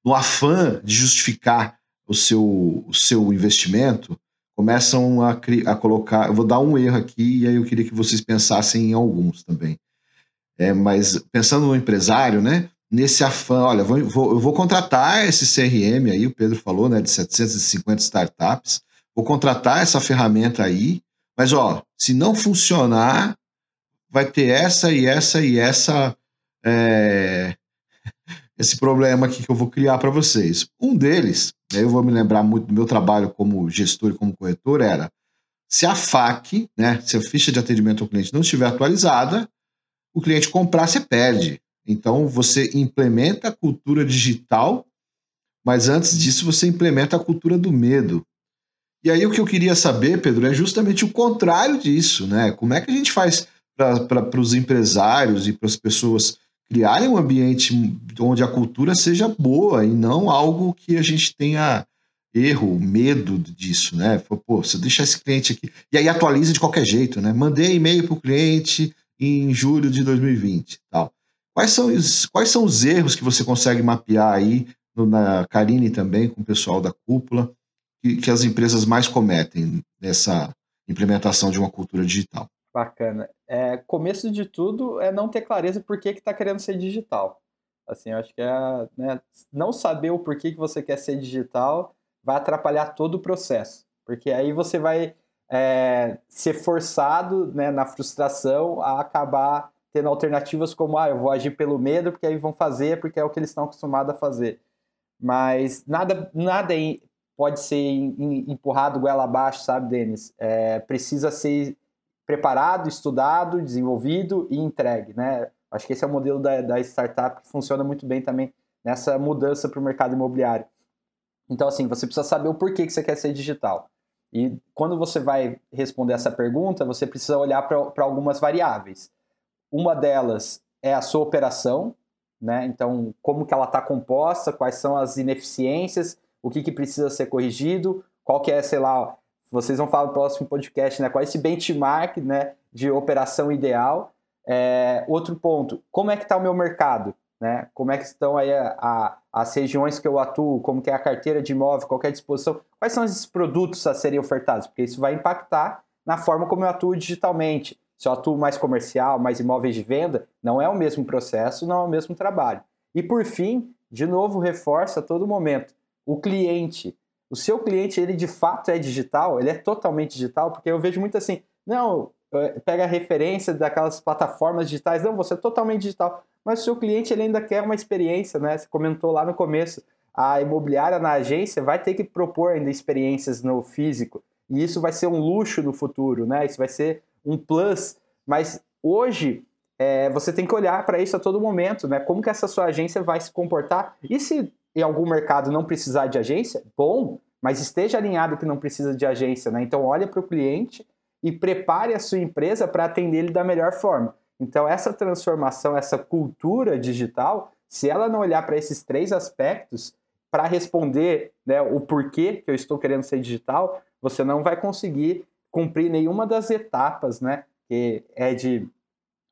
No afã de justificar o seu, o seu investimento, começam a, a colocar. Eu vou dar um erro aqui e aí eu queria que vocês pensassem em alguns também. É, mas pensando no empresário, né? Nesse afã, olha, vou, eu vou contratar esse CRM aí, o Pedro falou, né? De 750 startups. Vou contratar essa ferramenta aí, mas ó, se não funcionar, vai ter essa e essa e essa é, esse problema aqui que eu vou criar para vocês. Um deles, eu vou me lembrar muito do meu trabalho como gestor e como corretor, era se a FAQ, né, se a ficha de atendimento ao cliente não estiver atualizada, o cliente comprar, você perde. Então, você implementa a cultura digital, mas antes disso, você implementa a cultura do medo. E aí, o que eu queria saber, Pedro, é justamente o contrário disso, né? Como é que a gente faz para os empresários e para as pessoas criarem um ambiente onde a cultura seja boa e não algo que a gente tenha erro, medo disso, né? Pô, você deixar esse cliente aqui. E aí atualiza de qualquer jeito, né? Mandei e-mail para o cliente em julho de 2020. Tal. Quais, são os, quais são os erros que você consegue mapear aí no, na Karine também, com o pessoal da cúpula, que, que as empresas mais cometem nessa implementação de uma cultura digital? Bacana. É, começo de tudo é não ter clareza por que está querendo ser digital. Assim, eu acho que é, né, não saber o porquê que você quer ser digital vai atrapalhar todo o processo. Porque aí você vai é, ser forçado né, na frustração a acabar tendo alternativas como, ah, eu vou agir pelo medo, porque aí vão fazer, porque é o que eles estão acostumados a fazer. Mas nada, nada pode ser empurrado goela abaixo, sabe, Denis? É, precisa ser preparado, estudado, desenvolvido e entregue, né? Acho que esse é o modelo da, da startup que funciona muito bem também nessa mudança para o mercado imobiliário. Então, assim, você precisa saber o porquê que você quer ser digital. E quando você vai responder essa pergunta, você precisa olhar para algumas variáveis. Uma delas é a sua operação, né? Então, como que ela está composta, quais são as ineficiências, o que, que precisa ser corrigido, qual que é, sei lá, vocês vão falar no próximo podcast, né? Qual é esse benchmark né, de operação ideal? É, outro ponto, como é que está o meu mercado? Né? Como é que estão aí a, a, as regiões que eu atuo? Como que é a carteira de imóvel? Qual é a disposição? Quais são esses produtos a serem ofertados? Porque isso vai impactar na forma como eu atuo digitalmente. Se eu atuo mais comercial, mais imóveis de venda, não é o mesmo processo, não é o mesmo trabalho. E por fim, de novo, reforça a todo momento, o cliente o seu cliente, ele de fato é digital, ele é totalmente digital, porque eu vejo muito assim, não, é, pega a referência daquelas plataformas digitais, não, você é totalmente digital, mas o seu cliente ele ainda quer uma experiência, né? Você comentou lá no começo, a imobiliária na agência vai ter que propor ainda experiências no físico, e isso vai ser um luxo no futuro, né? Isso vai ser um plus, mas hoje é, você tem que olhar para isso a todo momento, né? Como que essa sua agência vai se comportar? E se em algum mercado não precisar de agência, bom, mas esteja alinhado que não precisa de agência, né? Então olhe para o cliente e prepare a sua empresa para atender ele da melhor forma. Então essa transformação, essa cultura digital, se ela não olhar para esses três aspectos para responder né, o porquê que eu estou querendo ser digital, você não vai conseguir cumprir nenhuma das etapas, né? Que é de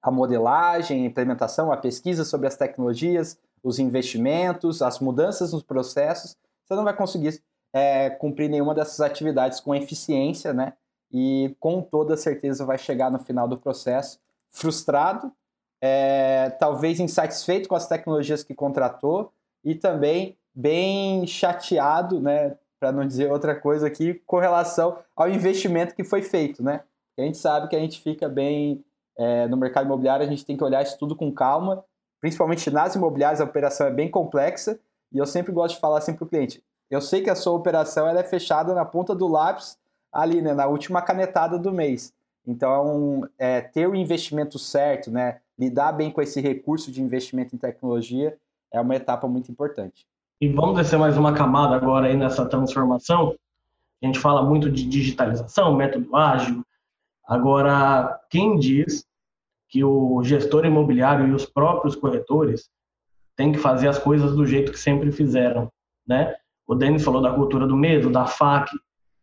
a modelagem, a implementação, a pesquisa sobre as tecnologias, os investimentos, as mudanças nos processos, você não vai conseguir é, cumprir nenhuma dessas atividades com eficiência, né? E com toda certeza vai chegar no final do processo frustrado, é, talvez insatisfeito com as tecnologias que contratou e também bem chateado, né? Para não dizer outra coisa aqui, com relação ao investimento que foi feito, né? A gente sabe que a gente fica bem é, no mercado imobiliário, a gente tem que olhar isso tudo com calma principalmente nas imobiliárias, a operação é bem complexa e eu sempre gosto de falar assim para o cliente: eu sei que a sua operação ela é fechada na ponta do lápis, ali, né, na última canetada do mês. Então, é, ter o investimento certo, né, lidar bem com esse recurso de investimento em tecnologia é uma etapa muito importante. E vamos descer mais uma camada agora aí nessa transformação. A gente fala muito de digitalização, método ágil. Agora, quem diz que o gestor imobiliário e os próprios corretores têm que fazer as coisas do jeito que sempre fizeram, né? O Denis falou da cultura do medo, da FAQ,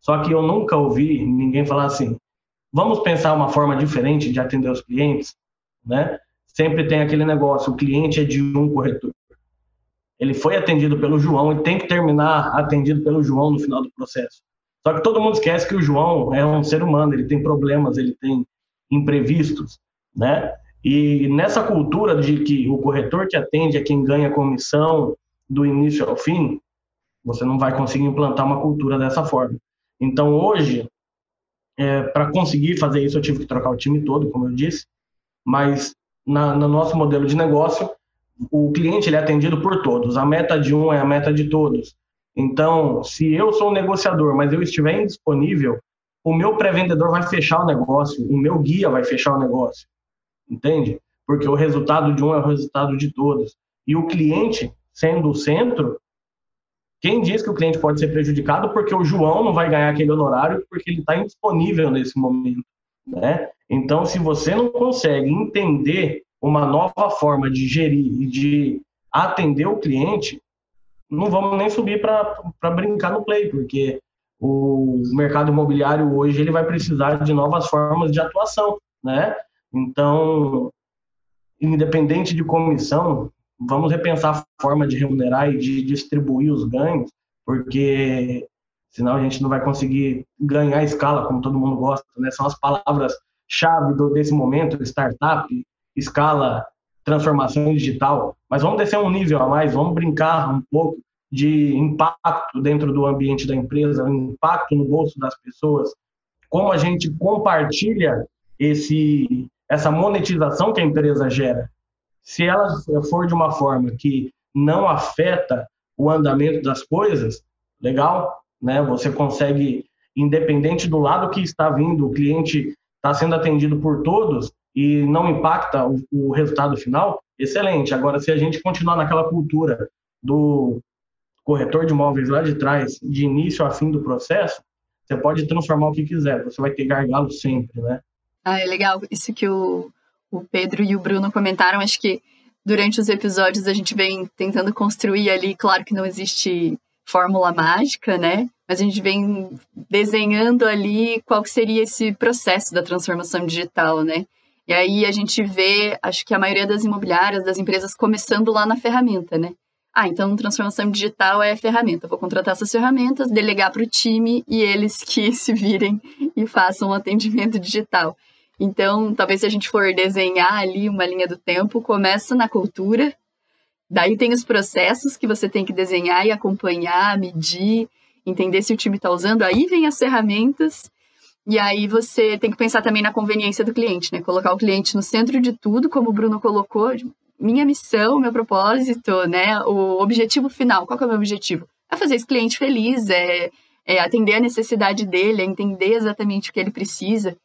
só que eu nunca ouvi ninguém falar assim, vamos pensar uma forma diferente de atender os clientes, né? Sempre tem aquele negócio, o cliente é de um corretor. Ele foi atendido pelo João e tem que terminar atendido pelo João no final do processo. Só que todo mundo esquece que o João é um ser humano, ele tem problemas, ele tem imprevistos, né? E nessa cultura de que o corretor que atende é quem ganha comissão do início ao fim, você não vai conseguir implantar uma cultura dessa forma. Então, hoje, é, para conseguir fazer isso, eu tive que trocar o time todo, como eu disse, mas na, no nosso modelo de negócio, o cliente ele é atendido por todos. A meta de um é a meta de todos. Então, se eu sou um negociador, mas eu estiver indisponível, o meu pré-vendedor vai fechar o negócio, o meu guia vai fechar o negócio. Entende? Porque o resultado de um é o resultado de todos. E o cliente, sendo o centro, quem diz que o cliente pode ser prejudicado porque o João não vai ganhar aquele honorário porque ele está indisponível nesse momento, né? Então, se você não consegue entender uma nova forma de gerir e de atender o cliente, não vamos nem subir para brincar no play, porque o mercado imobiliário hoje ele vai precisar de novas formas de atuação, né? Então, independente de comissão, vamos repensar a forma de remunerar e de distribuir os ganhos, porque senão a gente não vai conseguir ganhar escala, como todo mundo gosta, né? São as palavras-chave desse momento, startup, escala, transformação digital. Mas vamos descer um nível a mais, vamos brincar um pouco de impacto dentro do ambiente da empresa, impacto no bolso das pessoas, como a gente compartilha esse essa monetização que a empresa gera. Se ela for de uma forma que não afeta o andamento das coisas, legal, né? Você consegue, independente do lado que está vindo, o cliente está sendo atendido por todos e não impacta o, o resultado final, excelente. Agora, se a gente continuar naquela cultura do corretor de imóveis lá de trás, de início a fim do processo, você pode transformar o que quiser, você vai ter gargalo sempre, né? Ah, é legal isso que o, o Pedro e o Bruno comentaram. Acho que durante os episódios a gente vem tentando construir ali, claro que não existe fórmula mágica, né? Mas a gente vem desenhando ali qual seria esse processo da transformação digital, né? E aí a gente vê, acho que a maioria das imobiliárias, das empresas, começando lá na ferramenta, né? Ah, então transformação digital é ferramenta. vou contratar essas ferramentas, delegar para o time e eles que se virem e façam um atendimento digital. Então, talvez se a gente for desenhar ali uma linha do tempo, começa na cultura, daí tem os processos que você tem que desenhar e acompanhar, medir, entender se o time está usando, aí vem as ferramentas, e aí você tem que pensar também na conveniência do cliente, né? Colocar o cliente no centro de tudo, como o Bruno colocou, minha missão, meu propósito, né? O objetivo final, qual é o meu objetivo? É fazer esse cliente feliz, é, é atender a necessidade dele, é entender exatamente o que ele precisa.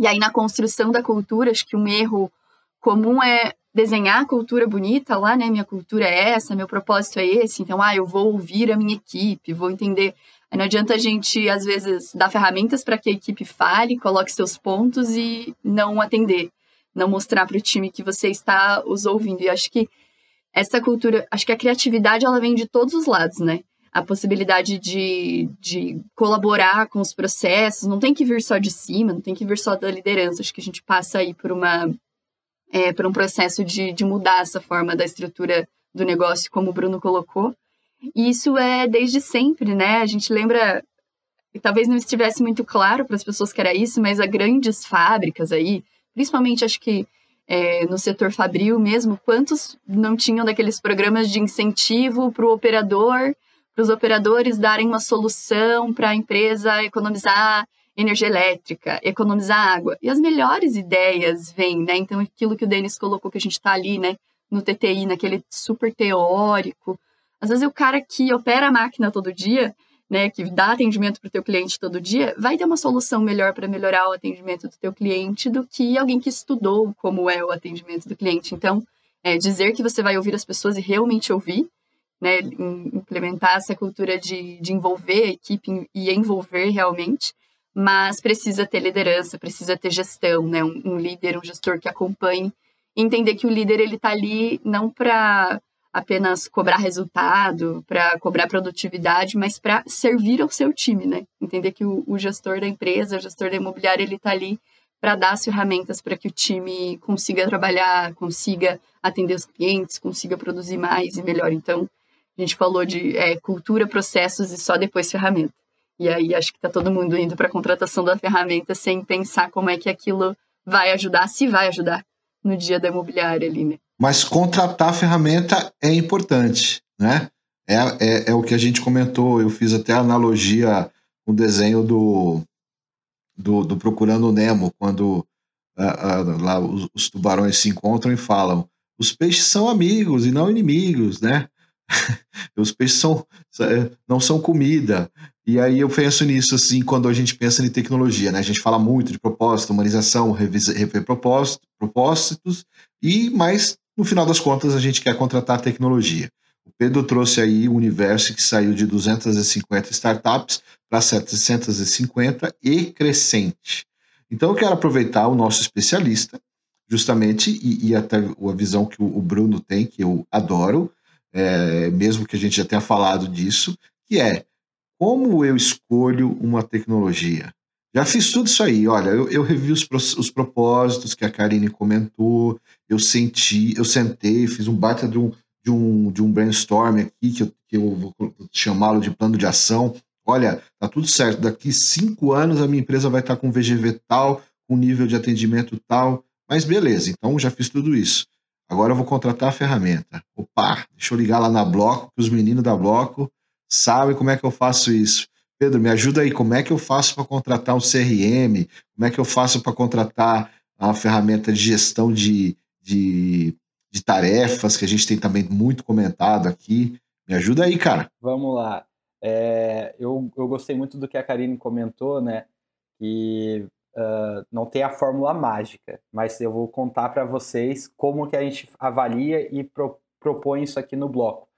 E aí, na construção da cultura, acho que um erro comum é desenhar a cultura bonita lá, né? Minha cultura é essa, meu propósito é esse. Então, ah, eu vou ouvir a minha equipe, vou entender. Aí não adianta a gente, às vezes, dar ferramentas para que a equipe fale, coloque seus pontos e não atender, não mostrar para o time que você está os ouvindo. E acho que essa cultura, acho que a criatividade ela vem de todos os lados, né? A possibilidade de, de colaborar com os processos, não tem que vir só de cima, não tem que vir só da liderança. Acho que a gente passa aí por uma é, por um processo de, de mudar essa forma da estrutura do negócio, como o Bruno colocou. E isso é desde sempre, né? A gente lembra, talvez não estivesse muito claro para as pessoas que era isso, mas há grandes fábricas aí, principalmente acho que é, no setor fabril mesmo, quantos não tinham daqueles programas de incentivo para o operador para os operadores darem uma solução para a empresa economizar energia elétrica, economizar água. E as melhores ideias vêm, né? Então, aquilo que o Denis colocou, que a gente está ali, né, no TTI, naquele super teórico. Às vezes, o cara que opera a máquina todo dia, né, que dá atendimento para o teu cliente todo dia, vai ter uma solução melhor para melhorar o atendimento do teu cliente do que alguém que estudou como é o atendimento do cliente. Então, é, dizer que você vai ouvir as pessoas e realmente ouvir né, implementar essa cultura de, de envolver a equipe e envolver realmente, mas precisa ter liderança, precisa ter gestão, né, um, um líder, um gestor que acompanhe, entender que o líder ele está ali não para apenas cobrar resultado, para cobrar produtividade, mas para servir ao seu time, né? Entender que o, o gestor da empresa, o gestor da imobiliária, ele está ali para dar as ferramentas para que o time consiga trabalhar, consiga atender os clientes, consiga produzir mais e melhor. Então, a gente falou de é, cultura, processos e só depois ferramenta. E aí acho que está todo mundo indo para a contratação da ferramenta sem pensar como é que aquilo vai ajudar, se vai ajudar no dia da imobiliária ali, né? Mas contratar a ferramenta é importante, né? É, é, é o que a gente comentou, eu fiz até analogia com o desenho do, do, do Procurando Nemo, quando uh, uh, lá os, os tubarões se encontram e falam os peixes são amigos e não inimigos, né? Os peixes são, não são comida. E aí eu penso nisso, assim, quando a gente pensa em tecnologia, né? A gente fala muito de propósito, humanização, rever propósito, propósitos, e mas no final das contas a gente quer contratar tecnologia. O Pedro trouxe aí o universo que saiu de 250 startups para 750 e crescente. Então eu quero aproveitar o nosso especialista, justamente, e, e até a visão que o Bruno tem, que eu adoro, é, mesmo que a gente já tenha falado disso, que é como eu escolho uma tecnologia. Já fiz tudo isso aí, olha, eu, eu revi os, os propósitos que a Karine comentou, eu senti, eu sentei, fiz um baita de um, de um, de um brainstorm aqui, que eu, que eu vou chamá-lo de plano de ação. Olha, tá tudo certo, daqui cinco anos a minha empresa vai estar com VGV tal, com nível de atendimento tal, mas beleza, então já fiz tudo isso. Agora eu vou contratar a ferramenta. Opa, deixa eu ligar lá na Bloco, que os meninos da Bloco sabem como é que eu faço isso. Pedro, me ajuda aí, como é que eu faço para contratar um CRM? Como é que eu faço para contratar a ferramenta de gestão de, de, de, tarefas, que a gente tem também muito comentado aqui? Me ajuda aí, cara. Vamos lá. É, eu, eu gostei muito do que a Karine comentou, né? Que uh, não tem a fórmula mágica, mas eu vou contar para vocês como que a gente avalia e pro, propõe isso aqui no bloco.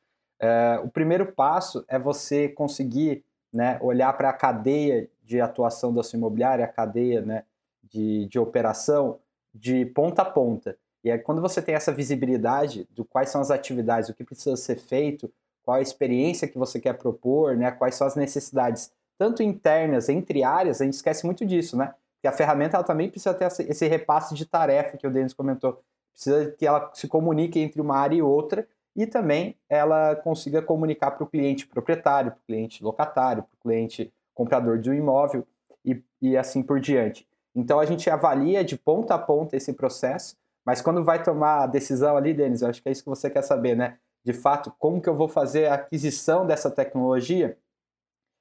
Uh, o primeiro passo é você conseguir né, olhar para a cadeia de atuação da sua imobiliária, a cadeia né, de, de operação, de ponta a ponta. E aí, quando você tem essa visibilidade do quais são as atividades, o que precisa ser feito, qual a experiência que você quer propor, né, quais são as necessidades, tanto internas, entre áreas, a gente esquece muito disso, né? Que a ferramenta ela também precisa ter esse repasse de tarefa que o Denis comentou. Precisa que ela se comunique entre uma área e outra e também ela consiga comunicar para o cliente proprietário, para o cliente locatário, para o cliente comprador de um imóvel e, e assim por diante. Então a gente avalia de ponta a ponta esse processo, mas quando vai tomar a decisão ali, Denis, eu acho que é isso que você quer saber, né? De fato, como que eu vou fazer a aquisição dessa tecnologia?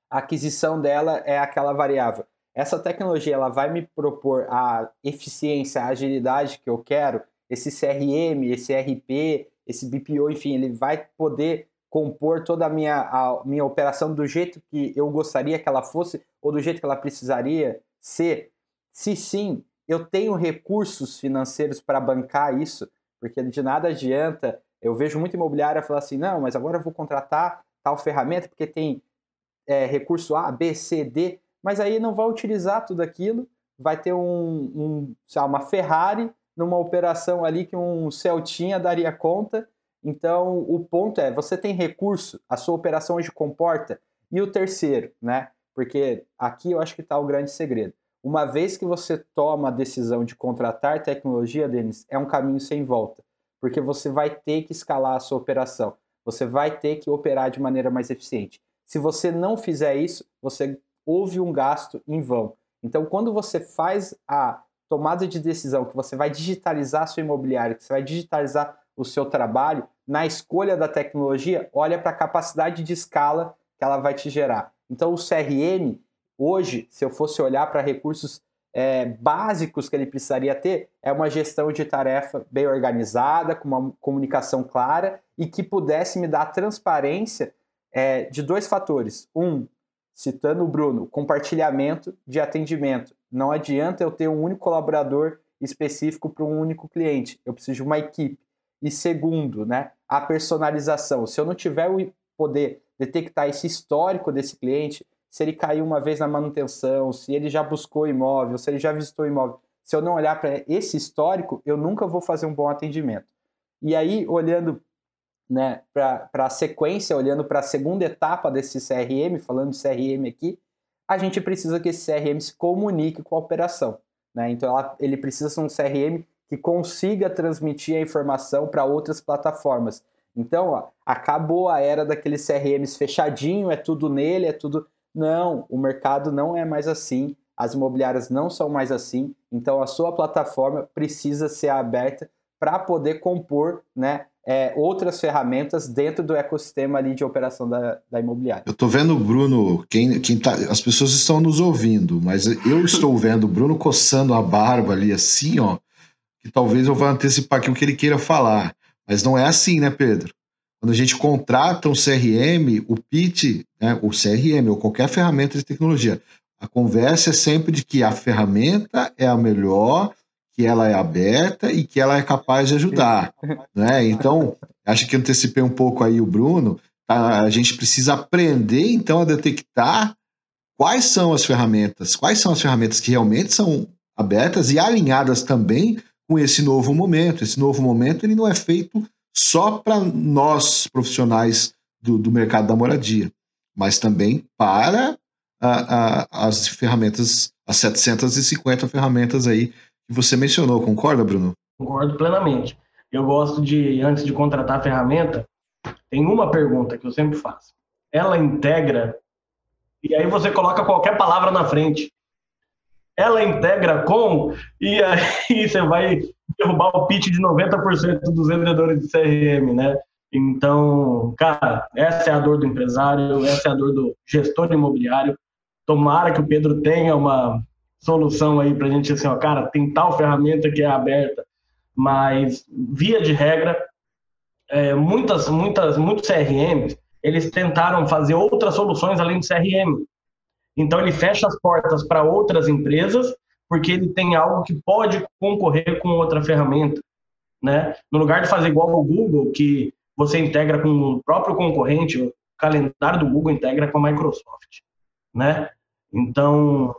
A aquisição dela é aquela variável essa tecnologia ela vai me propor a eficiência, a agilidade que eu quero, esse CRM, esse RP, esse BPO, enfim, ele vai poder compor toda a minha, a minha operação do jeito que eu gostaria que ela fosse ou do jeito que ela precisaria ser? Se sim, eu tenho recursos financeiros para bancar isso, porque de nada adianta. Eu vejo muito imobiliária falar assim: não, mas agora eu vou contratar tal ferramenta porque tem é, recurso A, B, C, D mas aí não vai utilizar tudo aquilo, vai ter um, um lá, uma Ferrari numa operação ali que um Celtinha daria conta. Então, o ponto é, você tem recurso, a sua operação hoje comporta. E o terceiro, né? Porque aqui eu acho que está o grande segredo. Uma vez que você toma a decisão de contratar tecnologia, Denis, é um caminho sem volta. Porque você vai ter que escalar a sua operação. Você vai ter que operar de maneira mais eficiente. Se você não fizer isso, você houve um gasto em vão. Então, quando você faz a tomada de decisão que você vai digitalizar sua imobiliária, que você vai digitalizar o seu trabalho, na escolha da tecnologia, olha para a capacidade de escala que ela vai te gerar. Então, o CRM, hoje, se eu fosse olhar para recursos é, básicos que ele precisaria ter, é uma gestão de tarefa bem organizada, com uma comunicação clara e que pudesse me dar transparência é, de dois fatores. Um, citando o Bruno, compartilhamento de atendimento. Não adianta eu ter um único colaborador específico para um único cliente. Eu preciso de uma equipe. E segundo, né, a personalização. Se eu não tiver o poder detectar esse histórico desse cliente, se ele caiu uma vez na manutenção, se ele já buscou imóvel, se ele já visitou imóvel, se eu não olhar para esse histórico, eu nunca vou fazer um bom atendimento. E aí, olhando né, para a sequência, olhando para a segunda etapa desse CRM, falando de CRM aqui, a gente precisa que esse CRM se comunique com a operação. Né? Então, ela, ele precisa ser um CRM que consiga transmitir a informação para outras plataformas. Então, ó, acabou a era daqueles CRMs fechadinho, é tudo nele, é tudo Não, o mercado não é mais assim, as imobiliárias não são mais assim, então a sua plataforma precisa ser aberta para poder compor né, é, outras ferramentas dentro do ecossistema ali de operação da, da imobiliária. Eu estou vendo o Bruno, quem, quem tá, as pessoas estão nos ouvindo, mas eu estou vendo o Bruno coçando a barba ali assim, ó, que talvez eu vá antecipar aqui o que ele queira falar. Mas não é assim, né, Pedro? Quando a gente contrata um CRM, o pitch, né, o CRM ou qualquer ferramenta de tecnologia, a conversa é sempre de que a ferramenta é a melhor, que ela é aberta e que ela é capaz de ajudar. Né? Então, acho que antecipei um pouco aí o Bruno. Tá? A gente precisa aprender, então, a detectar quais são as ferramentas, quais são as ferramentas que realmente são abertas e alinhadas também com esse novo momento. Esse novo momento ele não é feito só para nós profissionais do, do, mercado da moradia, mas também para a, a, as ferramentas, as 750 ferramentas aí você mencionou, concorda, Bruno? Concordo plenamente. Eu gosto de, antes de contratar a ferramenta, tem uma pergunta que eu sempre faço. Ela integra, e aí você coloca qualquer palavra na frente. Ela integra com, e aí você vai derrubar o pitch de 90% dos vendedores de CRM, né? Então, cara, essa é a dor do empresário, essa é a dor do gestor imobiliário. Tomara que o Pedro tenha uma, solução aí para a gente, assim, ó, cara, tem tal ferramenta que é aberta, mas via de regra, é, muitas, muitas, muitos CRMs, eles tentaram fazer outras soluções além do CRM. Então ele fecha as portas para outras empresas porque ele tem algo que pode concorrer com outra ferramenta, né? No lugar de fazer igual ao Google, que você integra com o próprio concorrente, o calendário do Google integra com a Microsoft, né? Então,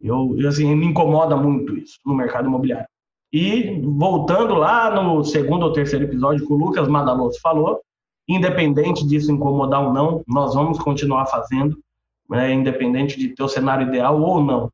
eu, assim, me incomoda muito isso no mercado imobiliário. E voltando lá no segundo ou terceiro episódio que o Lucas Madaloso falou, independente disso incomodar ou não, nós vamos continuar fazendo, né, independente de ter o cenário ideal ou não,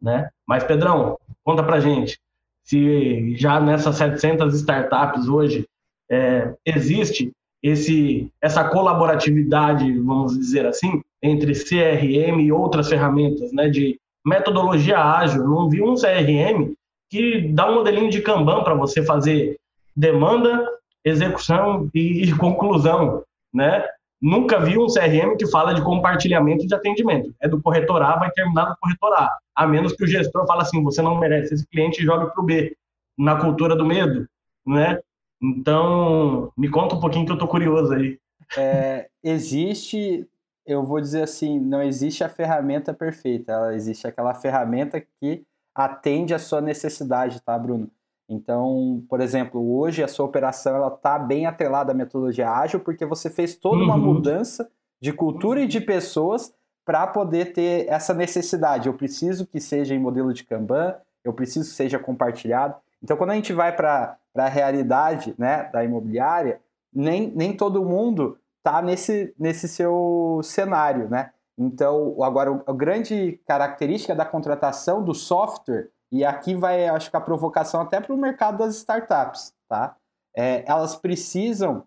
né? Mas Pedrão, conta pra gente, se já nessas 700 startups hoje é, existe esse essa colaboratividade, vamos dizer assim, entre CRM e outras ferramentas, né, de metodologia ágil. Não vi um CRM que dá um modelinho de Kanban para você fazer demanda, execução e, conclusão, né? Nunca vi um CRM que fala de compartilhamento de atendimento. É do corretor A, vai terminar no corretor A. A menos que o gestor fale assim, você não merece esse cliente e jogue para o B. Na cultura do medo, né? Então, me conta um pouquinho que eu tô curioso aí. É, existe eu vou dizer assim, não existe a ferramenta perfeita, ela existe aquela ferramenta que atende à sua necessidade, tá, Bruno? Então, por exemplo, hoje a sua operação ela está bem atrelada à metodologia ágil porque você fez toda uma uhum. mudança de cultura e de pessoas para poder ter essa necessidade. Eu preciso que seja em modelo de Kanban, eu preciso que seja compartilhado. Então, quando a gente vai para a realidade né, da imobiliária, nem, nem todo mundo está nesse, nesse seu cenário, né? Então, agora, a grande característica da contratação do software, e aqui vai, acho que a provocação até para o mercado das startups, tá? É, elas precisam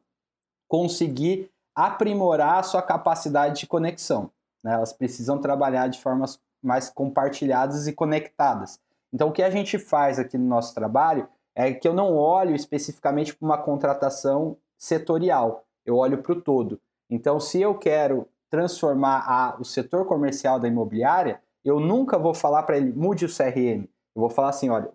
conseguir aprimorar a sua capacidade de conexão. Né? Elas precisam trabalhar de formas mais compartilhadas e conectadas. Então, o que a gente faz aqui no nosso trabalho é que eu não olho especificamente para uma contratação setorial eu olho para o todo. Então, se eu quero transformar a, o setor comercial da imobiliária, eu nunca vou falar para ele mude o CRM. Eu vou falar assim, olha,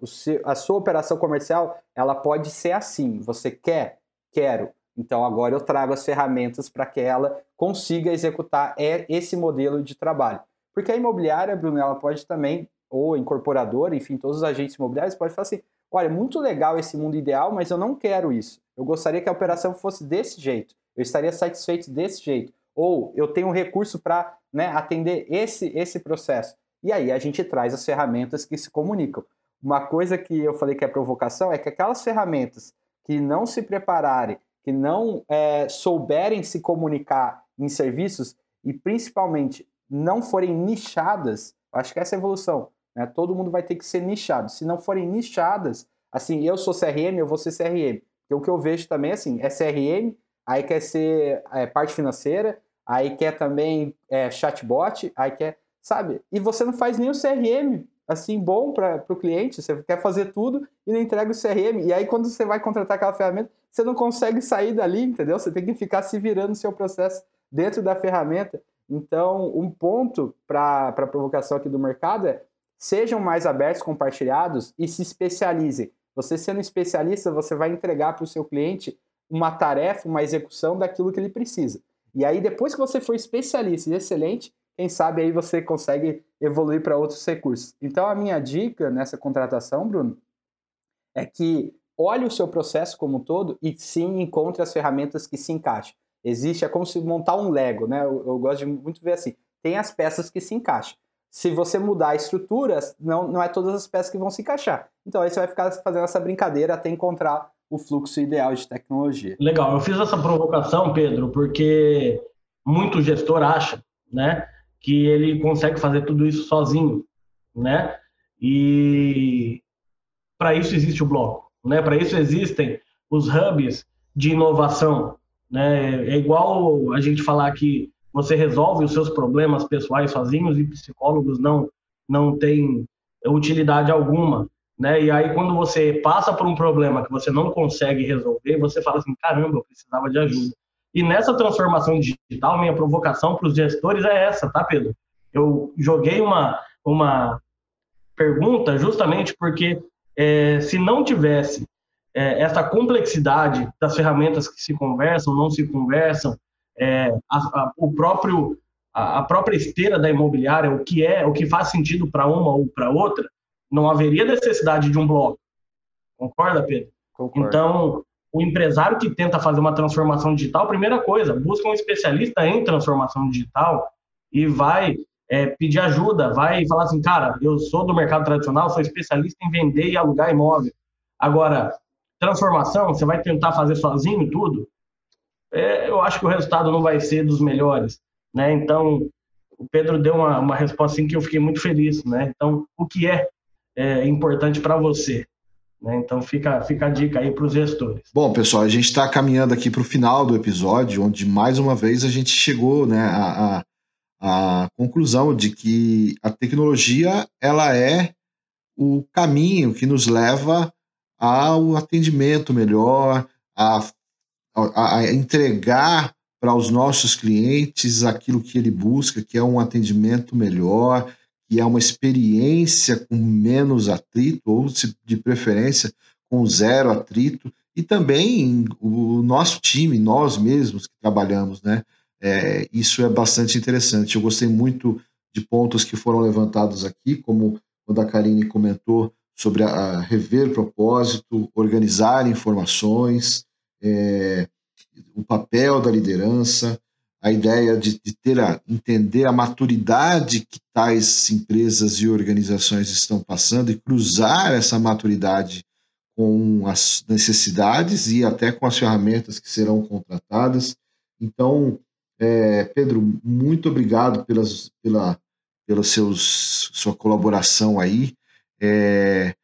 a sua operação comercial ela pode ser assim. Você quer? Quero. Então agora eu trago as ferramentas para que ela consiga executar esse modelo de trabalho. Porque a imobiliária, Bruno, ela pode também, ou incorporadora, enfim, todos os agentes imobiliários podem falar assim: olha, muito legal esse mundo ideal, mas eu não quero isso. Eu gostaria que a operação fosse desse jeito eu estaria satisfeito desse jeito. Ou eu tenho um recurso para né, atender esse, esse processo. E aí a gente traz as ferramentas que se comunicam. Uma coisa que eu falei que é provocação é que aquelas ferramentas que não se prepararem, que não é, souberem se comunicar em serviços e principalmente não forem nichadas, acho que essa é a evolução. Né? Todo mundo vai ter que ser nichado. Se não forem nichadas, assim, eu sou CRM, eu vou ser CRM. Porque o que eu vejo também, assim, é CRM aí quer ser é, parte financeira, aí quer também é, chatbot, aí quer, sabe? E você não faz o CRM assim bom para o cliente, você quer fazer tudo e não entrega o CRM. E aí quando você vai contratar aquela ferramenta, você não consegue sair dali, entendeu? Você tem que ficar se virando no seu processo dentro da ferramenta. Então, um ponto para a provocação aqui do mercado é sejam mais abertos, compartilhados e se especializem. Você sendo especialista, você vai entregar para o seu cliente uma tarefa, uma execução daquilo que ele precisa. E aí, depois que você for especialista e excelente, quem sabe aí você consegue evoluir para outros recursos. Então, a minha dica nessa contratação, Bruno, é que olhe o seu processo como um todo e sim encontre as ferramentas que se encaixem. Existe, é como se montar um Lego, né? Eu, eu gosto de muito ver assim. Tem as peças que se encaixam. Se você mudar a estrutura, não, não é todas as peças que vão se encaixar. Então aí você vai ficar fazendo essa brincadeira até encontrar o fluxo ideal de tecnologia. Legal, eu fiz essa provocação, Pedro, porque muito gestor acha, né, que ele consegue fazer tudo isso sozinho, né? E para isso existe o bloco, né? Para isso existem os hubs de inovação, né? É igual a gente falar que você resolve os seus problemas pessoais sozinhos e psicólogos não não têm utilidade alguma, né? E aí quando você passa por um problema que você não consegue resolver, você fala assim, caramba, eu precisava de ajuda. E nessa transformação digital, minha provocação para os gestores é essa, tá, Pedro? Eu joguei uma uma pergunta justamente porque é, se não tivesse é, essa complexidade das ferramentas que se conversam, não se conversam, é, a, a, o próprio a, a, própria esteira da imobiliária, o que é, o que faz sentido para uma ou para outra, não haveria necessidade de um bloco. Concorda, Pedro? Concordo. Então, o empresário que tenta fazer uma transformação digital, primeira coisa, busca um especialista em transformação digital e vai é, pedir ajuda, vai falar assim, cara, eu sou do mercado tradicional, sou especialista em vender e alugar imóvel. Agora, transformação, você vai tentar fazer sozinho tudo, é, eu acho que o resultado não vai ser dos melhores, né? Então, o Pedro deu uma, uma resposta assim que eu fiquei muito feliz, né? Então, o que é, é importante para você? Né? Então, fica, fica a dica aí para os gestores. Bom, pessoal, a gente está caminhando aqui para o final do episódio, onde mais uma vez a gente chegou, né, a, a, a conclusão de que a tecnologia ela é o caminho que nos leva ao atendimento melhor, a, a, a entregar para os nossos clientes aquilo que ele busca, que é um atendimento melhor, que é uma experiência com menos atrito, ou se, de preferência com zero atrito, e também o nosso time, nós mesmos que trabalhamos, né? É, isso é bastante interessante. Eu gostei muito de pontos que foram levantados aqui, como o da Karine comentou, sobre a, a rever propósito, organizar informações, é, o papel da liderança, a ideia de, de, ter a entender a maturidade que tais empresas e organizações estão passando e cruzar essa maturidade com as necessidades e até com as ferramentas que serão contratadas. Então, é, Pedro, muito obrigado pelas, pela, pela seus, sua colaboração aí. É,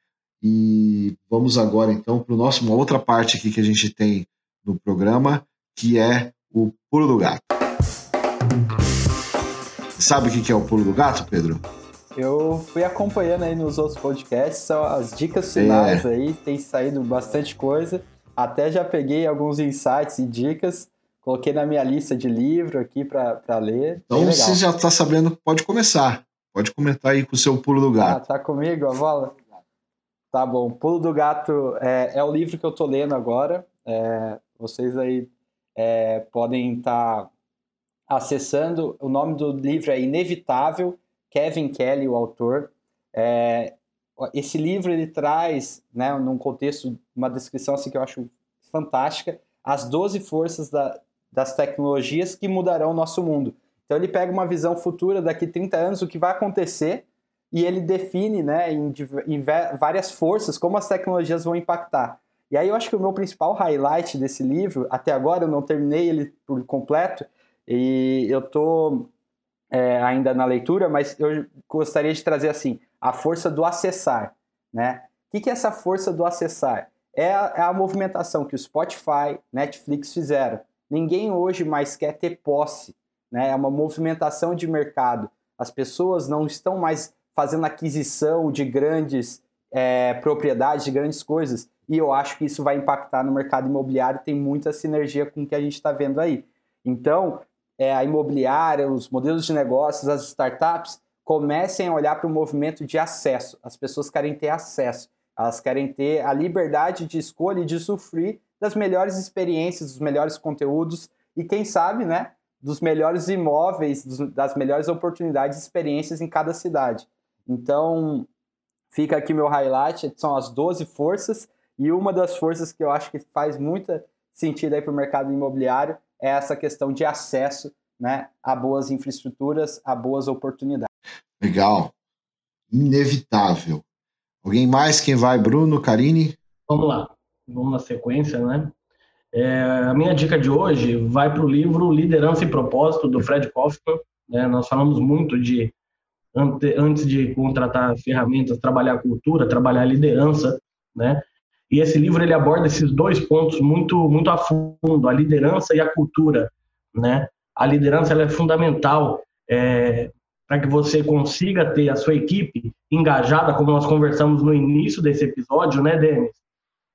e vamos agora então para uma outra parte aqui que a gente tem no programa, que é o pulo do gato. Sabe o que é o pulo do gato, Pedro? Eu fui acompanhando aí nos outros podcasts, são as dicas finais é. aí, tem saído bastante coisa. Até já peguei alguns insights e dicas, coloquei na minha lista de livro aqui para ler. Então você já está sabendo, pode começar. Pode comentar aí com o seu pulo do gato. Ah, tá comigo a bola? Tá bom. Pulo do Gato é, é o livro que eu tô lendo agora. É, vocês aí é, podem estar tá acessando. O nome do livro é Inevitável, Kevin Kelly, o autor. É, esse livro ele traz, né, num contexto, uma descrição assim que eu acho fantástica, as 12 forças da, das tecnologias que mudarão o nosso mundo. Então ele pega uma visão futura daqui 30 anos, o que vai acontecer, e ele define né, em, em várias forças como as tecnologias vão impactar. E aí eu acho que o meu principal highlight desse livro, até agora eu não terminei ele por completo, e eu estou é, ainda na leitura, mas eu gostaria de trazer assim, a força do acessar. Né? O que, que é essa força do acessar? É a, é a movimentação que o Spotify, Netflix fizeram. Ninguém hoje mais quer ter posse né? É uma movimentação de mercado. As pessoas não estão mais fazendo aquisição de grandes é, propriedades, de grandes coisas. E eu acho que isso vai impactar no mercado imobiliário, tem muita sinergia com o que a gente está vendo aí. Então, é, a imobiliária, os modelos de negócios, as startups, comecem a olhar para o movimento de acesso. As pessoas querem ter acesso, elas querem ter a liberdade de escolha e de sofrer das melhores experiências, dos melhores conteúdos e, quem sabe, né, dos melhores imóveis, das melhores oportunidades e experiências em cada cidade. Então, fica aqui meu highlight, são as 12 forças, e uma das forças que eu acho que faz muito sentido aí para o mercado imobiliário é essa questão de acesso né, a boas infraestruturas, a boas oportunidades. Legal. Inevitável. Alguém mais? Quem vai? Bruno, Karine? Vamos lá. Vamos na sequência, né? É, a minha dica de hoje vai para o livro Liderança e Propósito, do Fred Kaufman. Né? Nós falamos muito de antes de contratar ferramentas, trabalhar cultura, trabalhar a liderança, né? E esse livro ele aborda esses dois pontos muito muito a fundo, a liderança e a cultura, né? A liderança ela é fundamental é, para que você consiga ter a sua equipe engajada, como nós conversamos no início desse episódio, né, Denis?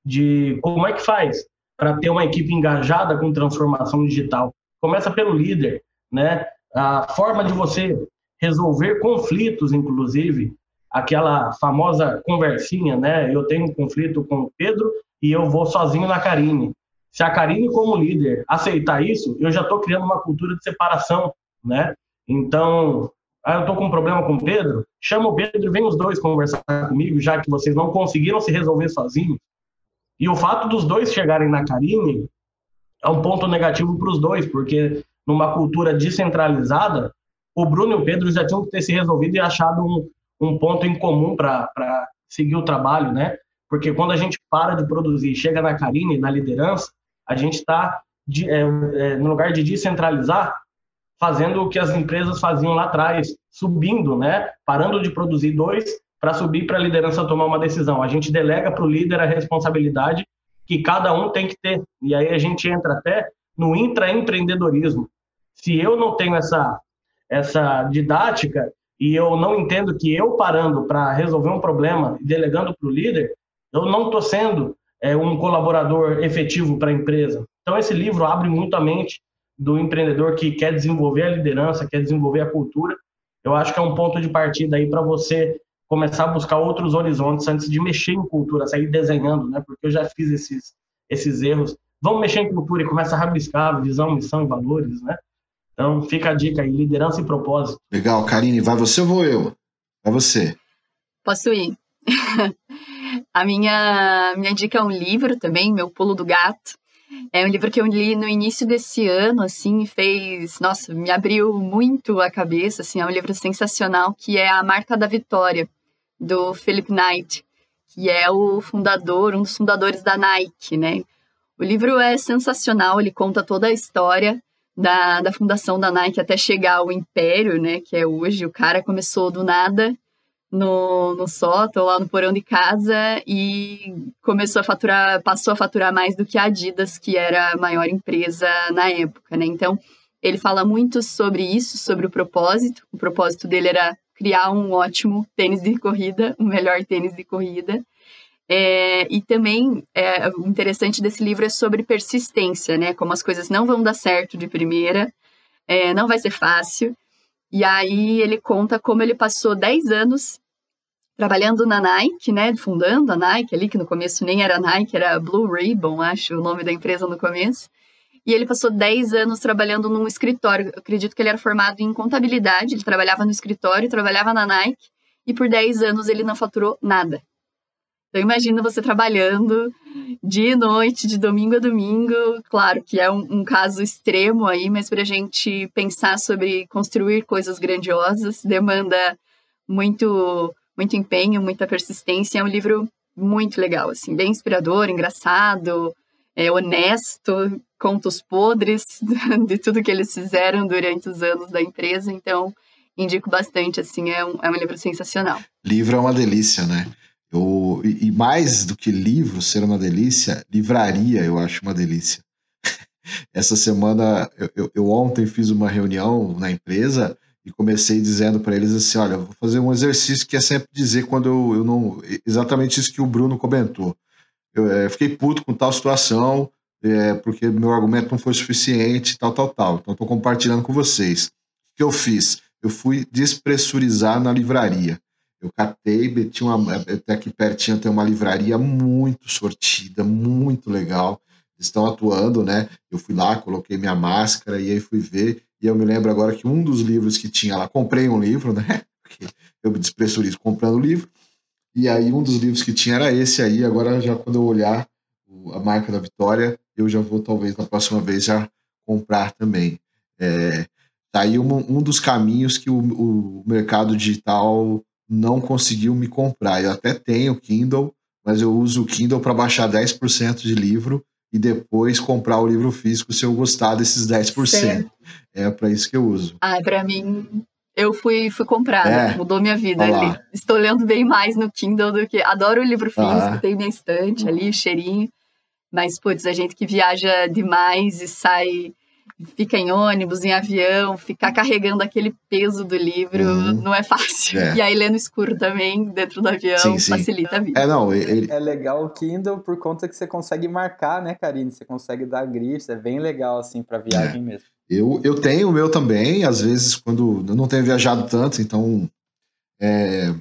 De como é que faz para ter uma equipe engajada com transformação digital. Começa pelo líder, né? A forma de você resolver conflitos, inclusive, aquela famosa conversinha, né? Eu tenho um conflito com o Pedro e eu vou sozinho na Karine. Se a Karine, como líder, aceitar isso, eu já estou criando uma cultura de separação, né? Então, ah, eu estou com um problema com o Pedro, chama o Pedro e vem os dois conversar comigo, já que vocês não conseguiram se resolver sozinhos. E o fato dos dois chegarem na Karine é um ponto negativo para os dois, porque numa cultura descentralizada, o Bruno e o Pedro já tinham que ter se resolvido e achado um, um ponto em comum para seguir o trabalho, né? Porque quando a gente para de produzir e chega na Karine, na liderança, a gente está, é, é, no lugar de descentralizar, fazendo o que as empresas faziam lá atrás, subindo, né? Parando de produzir dois para subir para a liderança tomar uma decisão. A gente delega para o líder a responsabilidade que cada um tem que ter. E aí a gente entra até no intraempreendedorismo. Se eu não tenho essa essa didática e eu não entendo que eu parando para resolver um problema e delegando para o líder, eu não estou sendo é, um colaborador efetivo para a empresa. Então, esse livro abre muito a mente do empreendedor que quer desenvolver a liderança, quer desenvolver a cultura. Eu acho que é um ponto de partida aí para você começar a buscar outros horizontes antes de mexer em cultura, sair desenhando, né? Porque eu já fiz esses, esses erros. Vamos mexer em cultura e começa a rabiscar visão, missão e valores, né? Então, fica a dica aí, liderança e propósito. Legal, Karine, vai você ou vou eu? Vai você. Posso ir. a minha, minha dica é um livro também, Meu Pulo do Gato. É um livro que eu li no início desse ano, assim, e fez, nossa, me abriu muito a cabeça, assim, é um livro sensacional, que é A Marca da Vitória, do Philip Knight, que é o fundador, um dos fundadores da Nike, né? O livro é sensacional, ele conta toda a história da, da fundação da Nike até chegar ao império, né, que é hoje. O cara começou do nada no, no sótão, lá no porão de casa, e começou a faturar, passou a faturar mais do que a Adidas, que era a maior empresa na época, né? Então, ele fala muito sobre isso, sobre o propósito. O propósito dele era criar um ótimo tênis de corrida, o melhor tênis de corrida. É, e também é, o interessante desse livro é sobre persistência, né? Como as coisas não vão dar certo de primeira, é, não vai ser fácil. E aí ele conta como ele passou 10 anos trabalhando na Nike, né? Fundando a Nike ali, que no começo nem era Nike, era Blue Ribbon, acho o nome da empresa no começo. E ele passou 10 anos trabalhando num escritório. Eu acredito que ele era formado em contabilidade, ele trabalhava no escritório, trabalhava na Nike, e por 10 anos ele não faturou nada. Então imagina você trabalhando dia e noite, de domingo a domingo. Claro que é um, um caso extremo aí, mas para a gente pensar sobre construir coisas grandiosas demanda muito, muito empenho, muita persistência. É um livro muito legal, assim, bem inspirador, engraçado, é, honesto, contos podres de tudo que eles fizeram durante os anos da empresa. Então indico bastante, assim, é um, é um livro sensacional. Livro é uma delícia, né? Eu, e, mais do que livro ser uma delícia, livraria eu acho uma delícia. essa semana, eu, eu, eu, ontem fiz uma reunião na empresa e comecei dizendo para eles assim: olha, vou fazer um exercício que é sempre dizer quando eu, eu não. Exatamente isso que o Bruno comentou. Eu é, fiquei puto com tal situação, é, porque meu argumento não foi suficiente, tal, tal, tal. Então, estou compartilhando com vocês. O que eu fiz? Eu fui despressurizar na livraria. Eu catei, meti uma. Até aqui pertinho tem uma livraria muito sortida, muito legal. Estão atuando, né? Eu fui lá, coloquei minha máscara e aí fui ver. E eu me lembro agora que um dos livros que tinha lá, comprei um livro, né? Porque eu me despressurizo comprando livro. E aí um dos livros que tinha era esse aí. Agora, já quando eu olhar a marca da Vitória, eu já vou, talvez, na próxima vez, já comprar também. É, tá aí um, um dos caminhos que o, o, mercado digital não conseguiu me comprar. Eu até tenho Kindle, mas eu uso o Kindle para baixar 10% de livro e depois comprar o livro físico se eu gostar desses 10%. Certo. É para isso que eu uso. Ah, para mim, eu fui, fui comprar, é. mudou minha vida Olá. ali. Estou lendo bem mais no Kindle do que. Adoro o livro físico, ah. tenho minha estante ali, o cheirinho. Mas, putz, a gente que viaja demais e sai, fica em ônibus, em avião, ficar carregando aquele peso do livro uhum. não é fácil. É. E aí, ler no escuro também, dentro do avião, sim, sim. facilita a vida. É, não, ele... é legal o Kindle por conta que você consegue marcar, né, Karine? Você consegue dar grifes, é bem legal, assim, para viagem é. mesmo. Eu, eu tenho o meu também, às vezes, quando eu não tenho viajado tanto, então. É,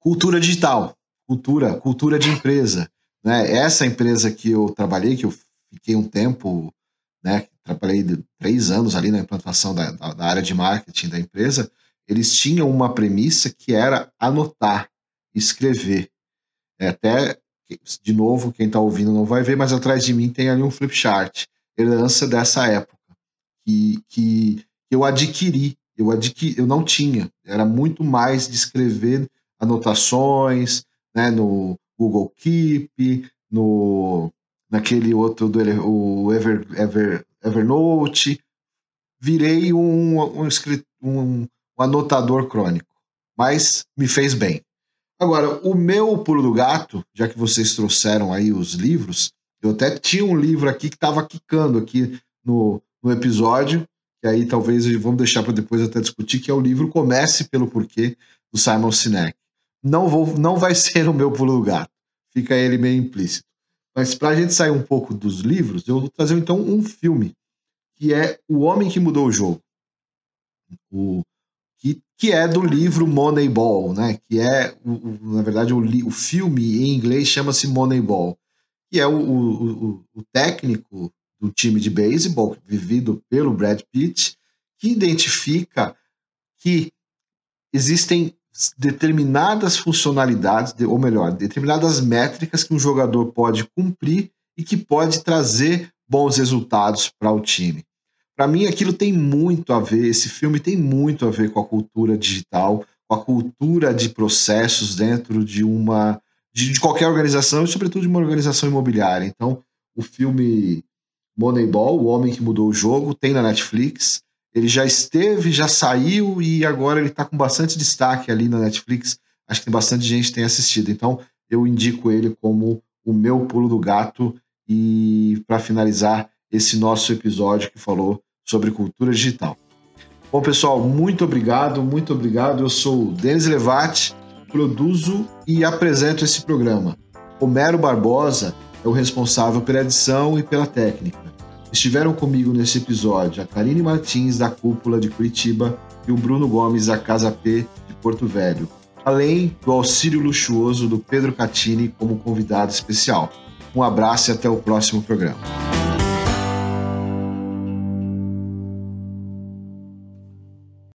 cultura digital, cultura, cultura de empresa. Né? Essa empresa que eu trabalhei, que eu fiquei um tempo, né, trabalhei três anos ali na implantação da, da, da área de marketing da empresa, eles tinham uma premissa que era anotar, escrever. É, até, de novo, quem está ouvindo não vai ver, mas atrás de mim tem ali um flip chart, herança dessa época, que, que eu adquiri. Eu, adquiri, eu não tinha, era muito mais de escrever anotações né, no, Google Keep, no naquele outro do o Ever, Ever, Evernote, virei um, um, um, um anotador crônico, mas me fez bem. Agora, o meu pulo do gato, já que vocês trouxeram aí os livros, eu até tinha um livro aqui que estava quicando aqui no, no episódio, que aí talvez vamos deixar para depois até discutir, que é o livro Comece pelo Porquê, do Simon Sinek. Não, vou, não vai ser o meu pulo do gato fica ele meio implícito. Mas para a gente sair um pouco dos livros, eu vou trazer então um filme, que é O Homem que Mudou o Jogo. O, que, que é do livro Moneyball, né? que é, o, na verdade, o, o filme em inglês chama-se Moneyball, que é o, o técnico do time de beisebol, vivido pelo Brad Pitt, que identifica que existem determinadas funcionalidades, ou melhor, determinadas métricas que um jogador pode cumprir e que pode trazer bons resultados para o time. Para mim, aquilo tem muito a ver, esse filme tem muito a ver com a cultura digital, com a cultura de processos dentro de uma de, de qualquer organização e sobretudo de uma organização imobiliária. Então, o filme Moneyball, O Homem que Mudou o Jogo, tem na Netflix. Ele já esteve, já saiu e agora ele está com bastante destaque ali na Netflix. Acho que tem bastante gente que tem assistido. Então eu indico ele como o meu pulo do gato. E para finalizar esse nosso episódio que falou sobre cultura digital. Bom, pessoal, muito obrigado, muito obrigado. Eu sou o Denis Levati, produzo e apresento esse programa. Homero Barbosa é o responsável pela edição e pela técnica. Estiveram comigo nesse episódio a Karine Martins, da Cúpula de Curitiba, e o Bruno Gomes, da Casa P de Porto Velho, além do auxílio luxuoso do Pedro Catini como convidado especial. Um abraço e até o próximo programa.